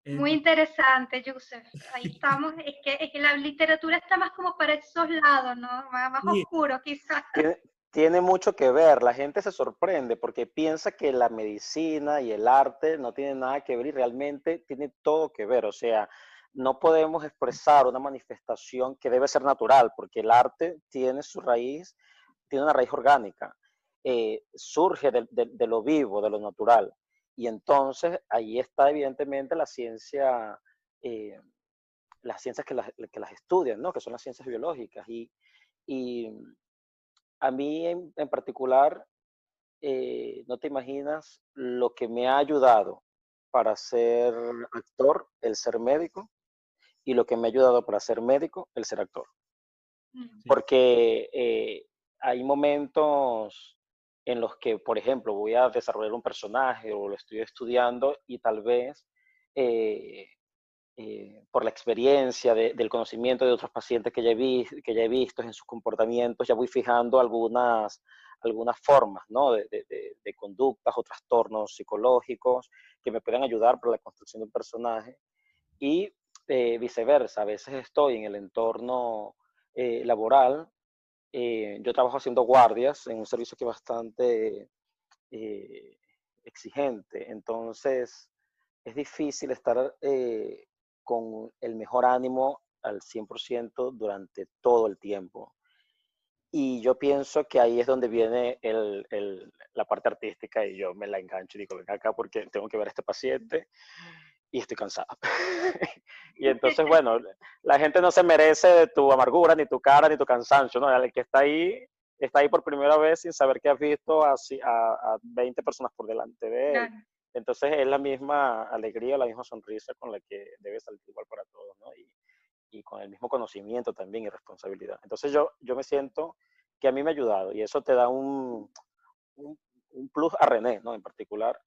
Muy interesante, Yusef. Ahí estamos. Es que, es que, la literatura está más como para esos lados, ¿no? Más, oscuro, quizás. Tiene, tiene, mucho que ver. La gente se sorprende porque piensa que la medicina y el arte no tienen nada que ver y realmente tiene todo que ver. O sea, no podemos expresar una manifestación que debe ser natural, porque el arte tiene su raíz, tiene una raíz orgánica, eh, surge de, lo vivo, de lo natural. Y entonces ahí está evidentemente la ciencia, eh, las ciencias que las, que las, estudian, ¿no? que son las ciencias biológicas. Y, a mí en, particular, eh, no te imaginas lo que me ha ayudado para ser actor, el ser médico, y lo que me ha ayudado para ser médico, el ser actor. Mm. Porque eh, hay momentos en los que, por ejemplo, voy a desarrollar un personaje o lo estoy estudiando y tal vez eh, eh, por la experiencia del conocimiento de otros pacientes que ya, he visto en sus comportamientos, ya voy fijando algunas, algunas formas de, de, de, conductas o trastornos psicológicos que me puedan ayudar para la construcción de un personaje. Y eh, viceversa, a veces estoy en el entorno laboral, eh, yo trabajo haciendo guardias en un servicio que es bastante exigente, entonces es difícil estar con el mejor ánimo al 100% durante todo el tiempo. Y yo pienso que ahí es donde viene el, la parte artística y yo me la engancho y digo, venga acá porque tengo que ver a este paciente y estoy cansada. y entonces, bueno, la gente no se merece tu amargura, ni tu cara, ni tu cansancio, ¿no? El que está ahí, está ahí por primera vez sin saber que has visto a, a, 20 personas por delante de él. Entonces es la misma alegría, la misma sonrisa con la que debe salir igual para todos, ¿no? Y, y, con el mismo conocimiento también y responsabilidad. Entonces yo, yo me siento que a mí me ha ayudado y eso te da un, un, plus a René, ¿no? En particular,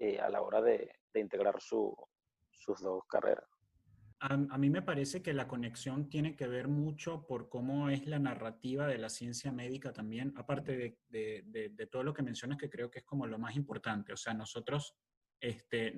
eh, a la hora de, de integrar su, sus dos carreras. A, mí me parece que la conexión tiene que ver mucho por cómo es la narrativa de la ciencia médica también, aparte de, de, todo lo que mencionas que creo que es como lo más importante. O sea, nosotros este,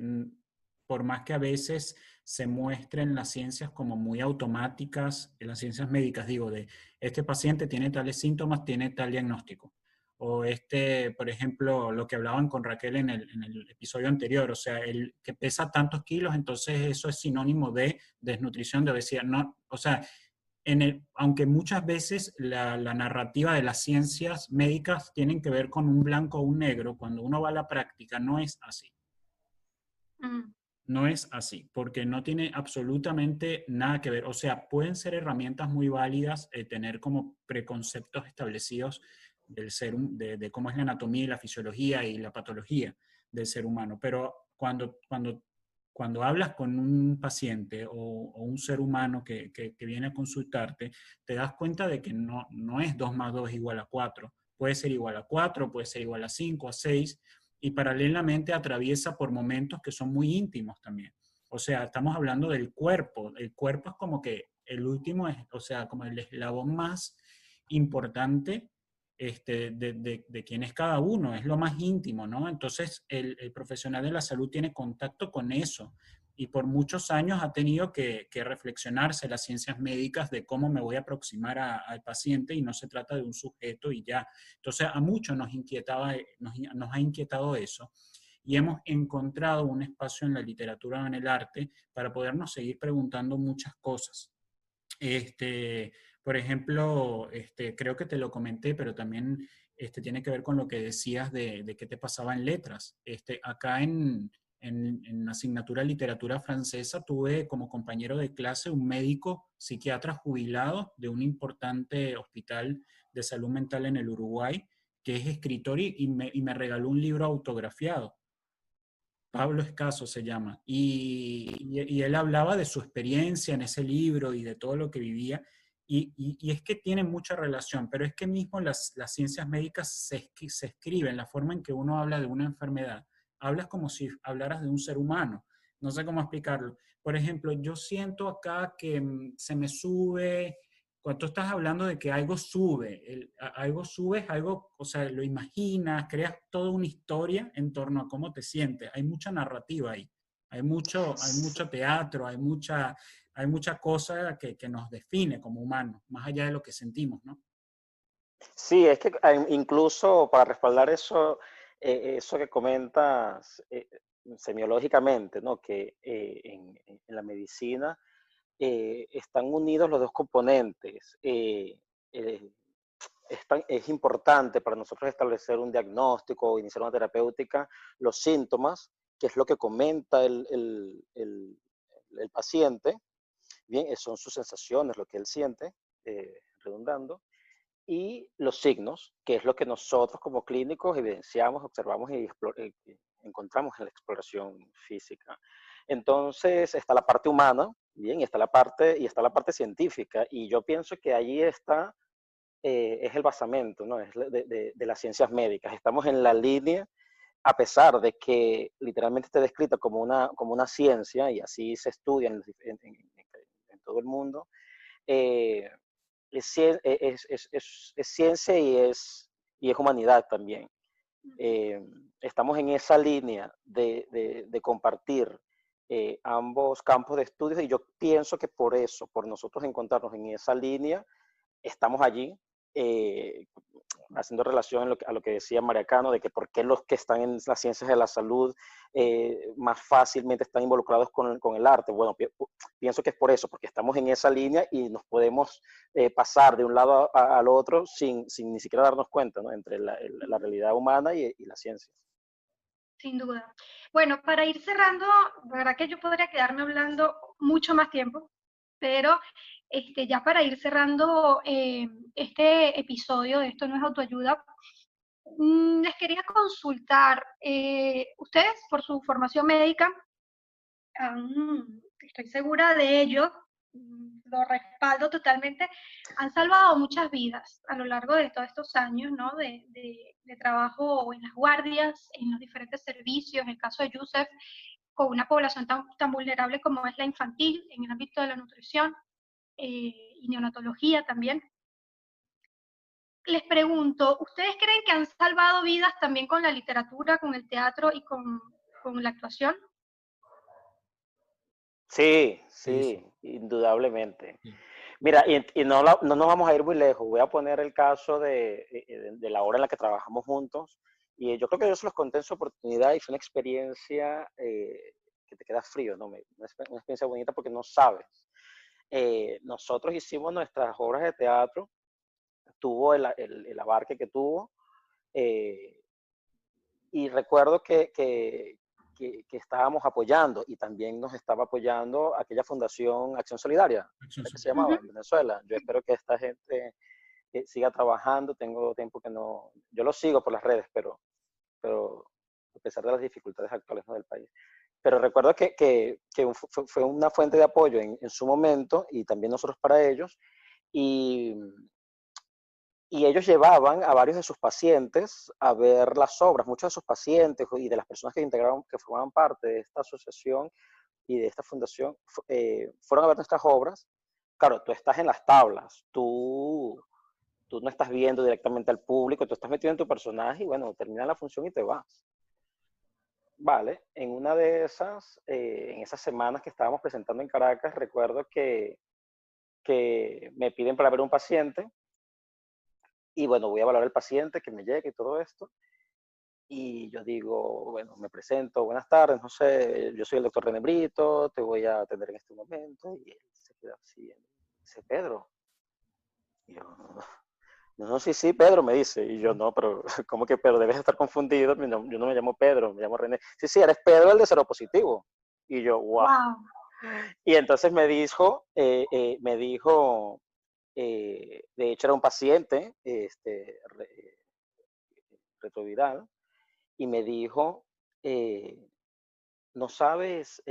por más que a veces se muestren las ciencias como muy automáticas, en las ciencias médicas, digo, de este paciente tiene tales síntomas, tiene tal diagnóstico. O este, por ejemplo, lo que hablaban con Raquel en el, en el episodio anterior, o sea, el que pesa tantos kilos, entonces eso es sinónimo de desnutrición, de obesidad. No, o sea, en el, aunque muchas veces la, la, narrativa de las ciencias médicas tienen que ver con un blanco o un negro, cuando uno va a la práctica no es así. Mm no es así, porque no tiene absolutamente nada que ver. O sea, pueden ser herramientas muy válidas, eh, tener como preconceptos establecidos del ser, de, cómo es la anatomía y la fisiología y la patología del ser humano, pero cuando, cuando, cuando hablas con un paciente o, un ser humano que, viene a consultarte, te das cuenta de que no, no es 2 más 2 igual a 4, puede ser igual a 4, puede ser igual a 5, a 6, y paralelamente atraviesa por momentos que son muy íntimos también. O sea, estamos hablando del cuerpo. El cuerpo es como que el último, es, o sea, como el eslabón más importante este, de, de, quién es cada uno, es lo más íntimo, ¿no? Entonces, el, profesional de la salud tiene contacto con eso, y por muchos años ha tenido que, reflexionarse las ciencias médicas de cómo me voy a aproximar al paciente y no se trata de un sujeto y ya. Entonces a muchos nos, inquietaba, nos, nos ha inquietado eso y hemos encontrado un espacio en la literatura o en el arte para podernos seguir preguntando muchas cosas. Este, por ejemplo, este, creo que te lo comenté, pero también este, tiene que ver con lo que decías de, de qué te pasaba en letras. Este, acá en, en, asignatura de literatura francesa tuve como compañero de clase un médico psiquiatra jubilado de un importante hospital de salud mental en el Uruguay, que es escritor y, me, regaló un libro autografiado. Pablo Escaso se llama. Y, él hablaba de su experiencia en ese libro y de todo lo que vivía. Y, es que tiene mucha relación, pero es que mismo las, las ciencias médicas se, se escriben, la forma en que uno habla de una enfermedad hablas como si hablaras de un ser humano. No sé cómo explicarlo. Por ejemplo, yo siento acá que mm, se me sube, cuando tú estás hablando de que algo sube, algo sube es algo, o sea, lo imaginas, creas toda una historia en torno a cómo te sientes. Hay mucha narrativa ahí. Hay mucho, hay mucho teatro, hay mucha, hay mucha cosa que, que nos define como humanos, más allá de lo que sentimos, ¿no? Sí, es que eh, incluso para respaldar eso, eh, eso que comentas eh, semiológicamente, ¿no? que eh, en, en, la medicina están unidos los dos componentes. es importante para nosotros establecer un diagnóstico o iniciar una terapéutica, los síntomas, que es lo que comenta el, el, el, el paciente, bien, son sus sensaciones, lo que él siente, redundando, y los signos, que es lo que nosotros como clínicos evidenciamos, observamos y, eh, encontramos en la exploración física. Entonces está la parte humana, bien, y está la parte, y está la parte científica, y yo pienso que allí está, eh, es el basamento, ¿no? Es de, de, las ciencias médicas. Estamos en la línea, a pesar de que literalmente está descrita como una, como una ciencia, y así se estudia en, en, en todo el mundo, eh, e, es, es, es, es, ciencia y es, y es humanidad también. Eh, estamos en esa línea de, de, de compartir eh, ambos campos de estudios y yo pienso que por eso, por nosotros encontrarnos en esa línea, estamos allí eh, haciendo relación a lo, que, decía Mariacano, de que por qué los que están en las ciencias de la salud eh, más fácilmente están involucrados con, con, el arte. Bueno, pienso que es por eso, porque estamos en esa línea y nos podemos eh, pasar de un lado al otro sin, sin, ni siquiera darnos cuenta, ¿no? Entre la, la realidad humana y, y la ciencia. Sin duda. Bueno, para ir cerrando, la verdad que yo podría quedarme hablando mucho más tiempo, pero este, ya para ir cerrando eh, este episodio de Esto no es autoayuda, mm, les quería consultar, eh, ustedes por su formación médica, estoy segura de ello, mm, lo respaldo totalmente, han salvado muchas vidas a lo largo de todos estos años ¿no? de, trabajo en las guardias, en los diferentes servicios, en el caso de Yusef, con una población tan, tan vulnerable como es la infantil en el ámbito de la nutrición eh, y neonatología también. Les pregunto, ¿ustedes creen que han salvado vidas también con la literatura, con el teatro y con, con la actuación? Sí, sí, indudablemente. Mira, y, no, no, nos vamos a ir muy lejos. Voy a poner el caso de, de, la hora en la que trabajamos juntos. Y yo creo que yo se los conté en su oportunidad y fue una experiencia eh, que te queda frío, ¿no? Una, experiencia bonita porque no sabes. Eh, nosotros hicimos nuestras obras de teatro, tuvo el, el, el abarque que tuvo. Eh, y recuerdo que, que, que, estábamos apoyando y también nos estaba apoyando aquella fundación Acción Solidaria, que se llamaba en Venezuela. Yo espero que esta gente eh, siga trabajando. Tengo tiempo que no, yo lo sigo por las redes, pero, pero a pesar de las dificultades actuales del país. Pero recuerdo que, que, que fue una fuente de apoyo en, en, su momento y también nosotros para ellos. Y, y ellos llevaban a varios de sus pacientes a ver las obras. Muchos de sus pacientes y de las personas que integraron, que formaban parte de esta asociación y de esta fundación, eh, fueron a ver nuestras obras. Claro, tú estás en las tablas, tú, tú no estás viendo directamente al público, tú estás metido en tu personaje y bueno, termina la función y te vas. Vale, en una de esas, eh, en esas semanas que estábamos presentando en Caracas, recuerdo que, que me piden para ver un paciente y bueno, voy a valorar el paciente que me llegue y todo esto. Y yo digo, bueno, me presento, buenas tardes, no sé, yo soy el doctor René Brito, te voy a atender en este momento. Y él se queda así, dice, Pedro. Y yo, no, no, sí, sí, Pedro me dice. Y yo, no, pero ¿cómo que Pedro? Debes estar confundido. Yo no me llamo Pedro, me llamo René. Sí, sí, eres Pedro el de cero positivo. Y yo, wow. Y entonces me dijo, eh, eh, me dijo, eh, de hecho, era un paciente este, retroviral y me dijo, eh, no sabes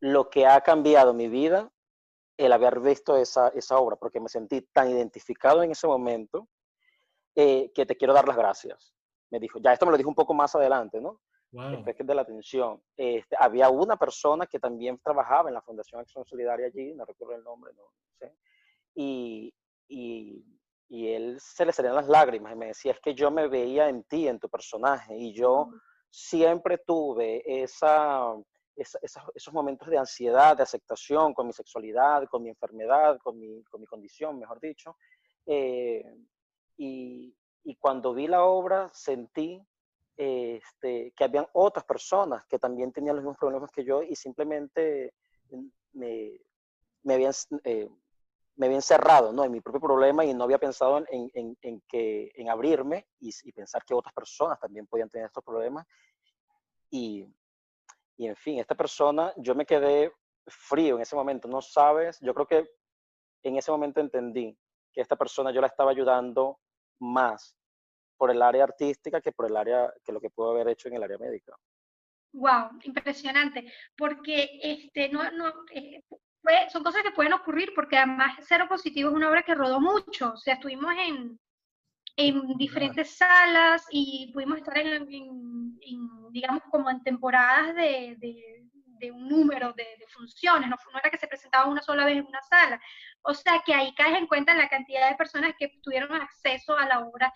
lo que ha cambiado mi vida el haber visto esa, esa, obra, porque me sentí tan identificado en ese momento que te quiero dar las gracias. Me dijo, ya esto me lo dijo un poco más adelante, ¿no? Después de la atención. Este, había una persona que también trabajaba en la Fundación Acción Solidaria allí, no recuerdo el nombre, no sé y, y, y, él se le salían las lágrimas y me decía, es que yo me veía en ti, en tu personaje, y yo siempre tuve esa, esos momentos de ansiedad, de aceptación con mi sexualidad, con mi enfermedad, con mi, con mi condición, mejor dicho. Eh, y, y, cuando vi la obra sentí este, que habían otras personas que también tenían los mismos problemas que yo y simplemente me, me habían, eh, me había encerrado ¿no? en mi propio problema y no había pensado en, en, en que, en abrirme y, y, pensar que otras personas también podían tener estos problemas. Y, y, en fin, esta persona, yo me quedé frío en ese momento, no sabes, yo creo que en ese momento entendí que esta persona yo la estaba ayudando más por el área artística que por el área, que lo que puedo haber hecho en el área médica. Wow, impresionante, porque este, no, no, eh, son cosas que pueden ocurrir porque además Cero Positivo es una obra que rodó mucho, o sea, estuvimos en, en diferentes salas y pudimos estar en, digamos, como en temporadas de, de, un número de, funciones, no, no, era que se presentaba una sola vez en una sala. O sea, que ahí caes en cuenta la cantidad de personas que tuvieron acceso a la obra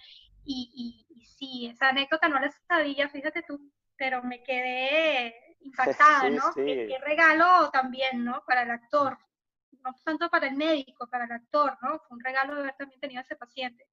y, y, y sí, esa anécdota no la sabía, fíjate tú, pero me quedé impactada, ¿no? Qué, regalo también, ¿no? Para el actor, no tanto para el médico, para el actor, ¿no? Fue un regalo de haber también tenido a ese paciente.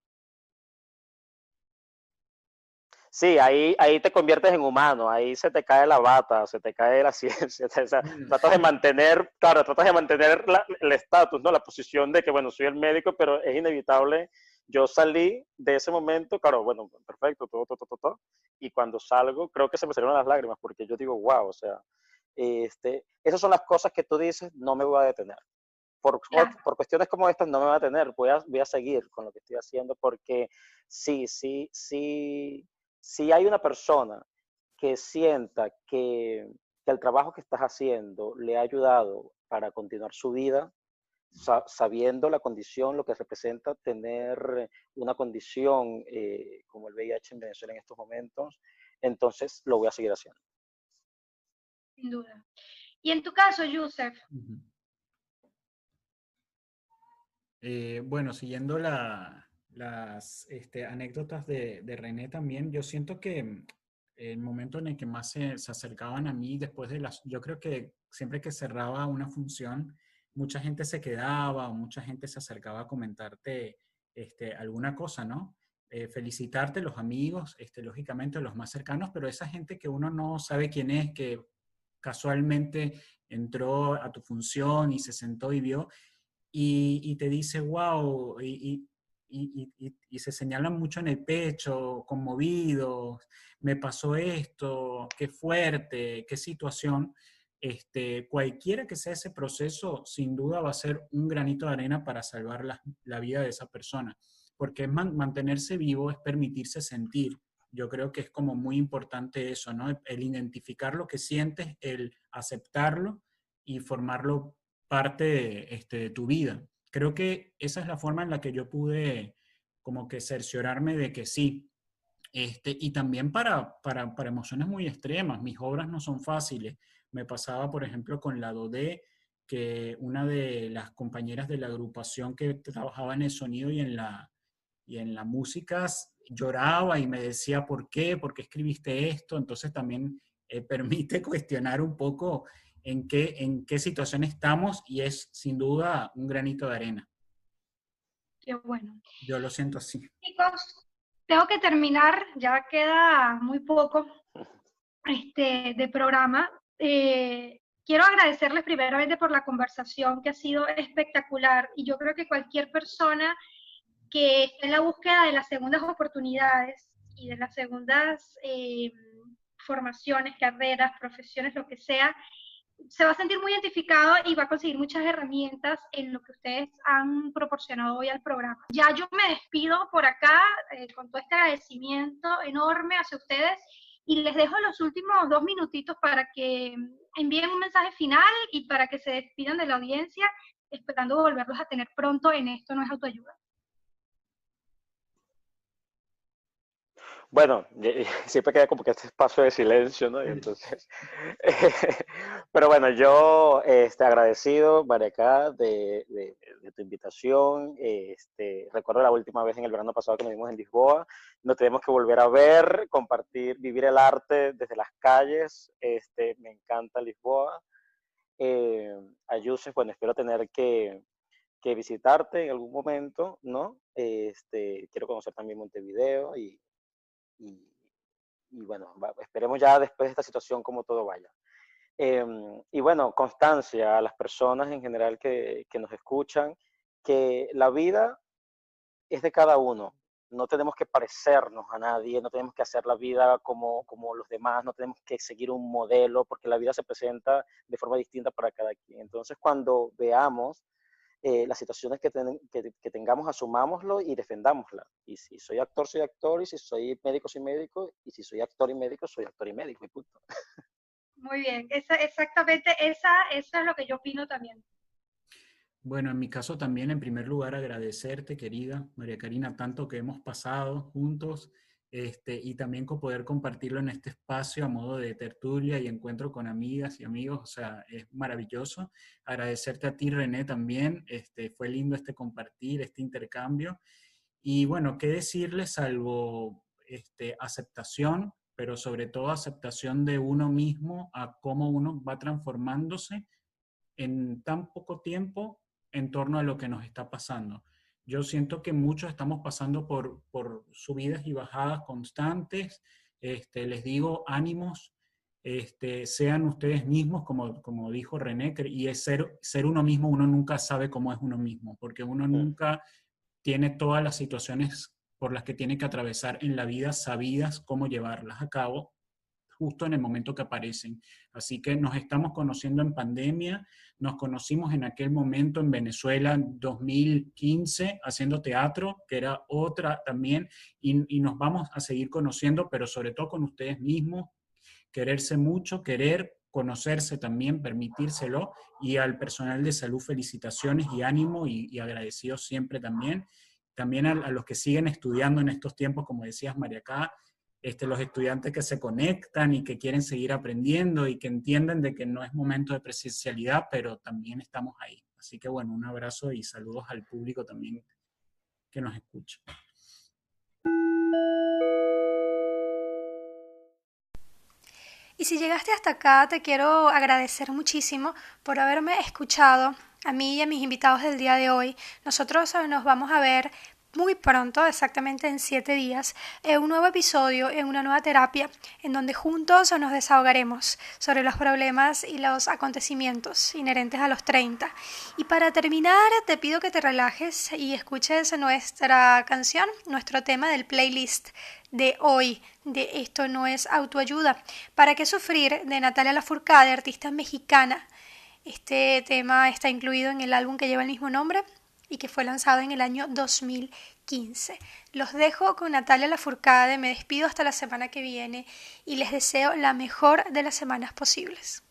Sí, ahí, ahí te conviertes en humano, ahí se te cae la bata, se te cae la ciencia, o sea, tratas de mantener, claro, tratas de mantener el estatus, ¿no? La posición de que, bueno, soy el médico, pero es inevitable yo salí de ese momento, claro, bueno, perfecto, todo, todo, todo, todo, y cuando salgo creo que se me salieron las lágrimas porque yo digo, wow, o sea, este, esas son las cosas que tú dices, no me voy a detener. Por, por, cuestiones como estas no me voy a detener, voy a, voy a seguir con lo que estoy haciendo porque sí, sí, sí, sí hay una persona que sienta que, que el trabajo que estás haciendo le ha ayudado para continuar su vida, sabiendo la condición, lo que representa tener una condición eh, como el VIH en Venezuela en estos momentos, entonces lo voy a seguir haciendo. Sin duda. Y en tu caso, Yusef. Eh, bueno, siguiendo la, las este, anécdotas de, de, René también, yo siento que el momento en el que más se, se, acercaban a mí después de las, yo creo que siempre que cerraba una función, mucha gente se quedaba o mucha gente se acercaba a comentarte este, alguna cosa, ¿no? Eh, felicitarte los amigos, este, lógicamente los más cercanos, pero esa gente que uno no sabe quién es, que casualmente entró a tu función y se sentó y vio, y, te dice, wow, se señalan mucho en el pecho, conmovidos, me pasó esto, qué fuerte, qué situación. Este, cualquiera que sea ese proceso, sin duda va a ser un granito de arena para salvar la, vida de esa persona, porque mantenerse vivo es permitirse sentir. Yo creo que es como muy importante eso, ¿no? El, identificar lo que sientes, el aceptarlo y formarlo parte de, este, de tu vida creo que esa es la forma en la que yo pude como que cerciorarme de que sí. Este, y también para, para, para emociones muy extremas, mis obras no son fáciles. Me pasaba, por ejemplo, con la Dodé, que una de las compañeras de la agrupación que trabajaba en el sonido y en la, y en la música lloraba y me decía, ¿por qué? ¿Por qué escribiste esto? Entonces también eh, permite cuestionar un poco en qué, en qué situación estamos y es sin duda un granito de arena. Qué bueno. Yo lo siento así. Chicos, tengo que terminar, ya queda muy poco este, de programa. Eh, quiero agradecerles primeramente por la conversación que ha sido espectacular y yo creo que cualquier persona que esté en la búsqueda de las segundas oportunidades y de las segundas eh, formaciones, carreras, profesiones, lo que sea, se va a sentir muy identificado y va a conseguir muchas herramientas en lo que ustedes han proporcionado hoy al programa. Ya yo me despido por acá eh, con todo este agradecimiento enorme hacia ustedes y les dejo los últimos dos minutitos para que envíen un mensaje final y para que se despidan de la audiencia, esperando volverlos a tener pronto en Esto no es autoayuda. Bueno, siempre queda como que este espacio de silencio, ¿no? entonces, pero bueno, yo este, agradecido, Mariacá, de, de, tu invitación. Este, recuerdo la última vez en el verano pasado que nos vimos en Lisboa. Nos tenemos que volver a ver, compartir, vivir el arte desde las calles. Este, me encanta Lisboa. Eh, bueno, espero tener que, que visitarte en algún momento, ¿no? Este, quiero conocer también Montevideo y y, bueno, esperemos ya después de esta situación cómo todo vaya. Em, y bueno, constancia a las personas en general que, que nos escuchan, que la vida es de cada uno. No tenemos que parecernos a nadie, no tenemos que hacer la vida como, como los demás, no tenemos que seguir un modelo, porque la vida se presenta de forma distinta para cada quien. Entonces, cuando veamos eh, las situaciones que, que, tengamos, asumámoslo y defendámosla. Y si soy actor, soy actor, y si soy médico, soy médico, y si soy actor y médico, soy actor y médico, y punto. Muy bien, esa, exactamente, esa, esa es lo que yo opino también. Bueno, en mi caso también, en primer lugar, agradecerte, querida María Karina, tanto que hemos pasado juntos este, y también poder compartirlo en este espacio a modo de tertulia y encuentro con amigas y amigos, o sea, es maravilloso. Agradecerte a ti, René, también, este, fue lindo este compartir, este intercambio. Y bueno, qué decirles salvo este, aceptación, pero sobre todo aceptación de uno mismo a cómo uno va transformándose en tan poco tiempo en torno a lo que nos está pasando yo siento que muchos estamos pasando por, subidas y bajadas constantes. Este, les digo, ánimos, este, sean ustedes mismos, como, como dijo René, y es ser, ser uno mismo, uno nunca sabe cómo es uno mismo, porque uno nunca tiene todas las situaciones por las que tiene que atravesar en la vida sabidas cómo llevarlas a cabo justo en el momento que aparecen. Así que nos estamos conociendo en pandemia, nos conocimos en aquel momento en Venezuela en 2015 haciendo teatro, que era otra también, y, nos vamos a seguir conociendo, pero sobre todo con ustedes mismos, quererse mucho, querer conocerse también, permitírselo, y al personal de salud felicitaciones y ánimo y, y agradecidos siempre también. También a, a, los que siguen estudiando en estos tiempos, como decías, María Cá, este, los estudiantes que se conectan y que quieren seguir aprendiendo y que entienden de que no es momento de presencialidad, pero también estamos ahí. Así que bueno, un abrazo y saludos al público también que nos escucha. Y si llegaste hasta acá, te quiero agradecer muchísimo por haberme escuchado a mí y a mis invitados del día de hoy. Nosotros nos vamos a ver muy pronto, exactamente en siete días, en un nuevo episodio, en una nueva terapia, en donde juntos nos desahogaremos sobre los problemas y los acontecimientos inherentes a los 30. Y para terminar, te pido que te relajes y escuches nuestra canción, nuestro tema del playlist de hoy, de Esto no es autoayuda. ¿Para qué sufrir? de Natalia Lafourcade, artista mexicana. Este tema está incluido en el álbum que lleva el mismo nombre, y que fue lanzado en el año 2015. Los dejo con Natalia Lafourcade, me despido hasta la semana que viene y les deseo la mejor de las semanas posibles.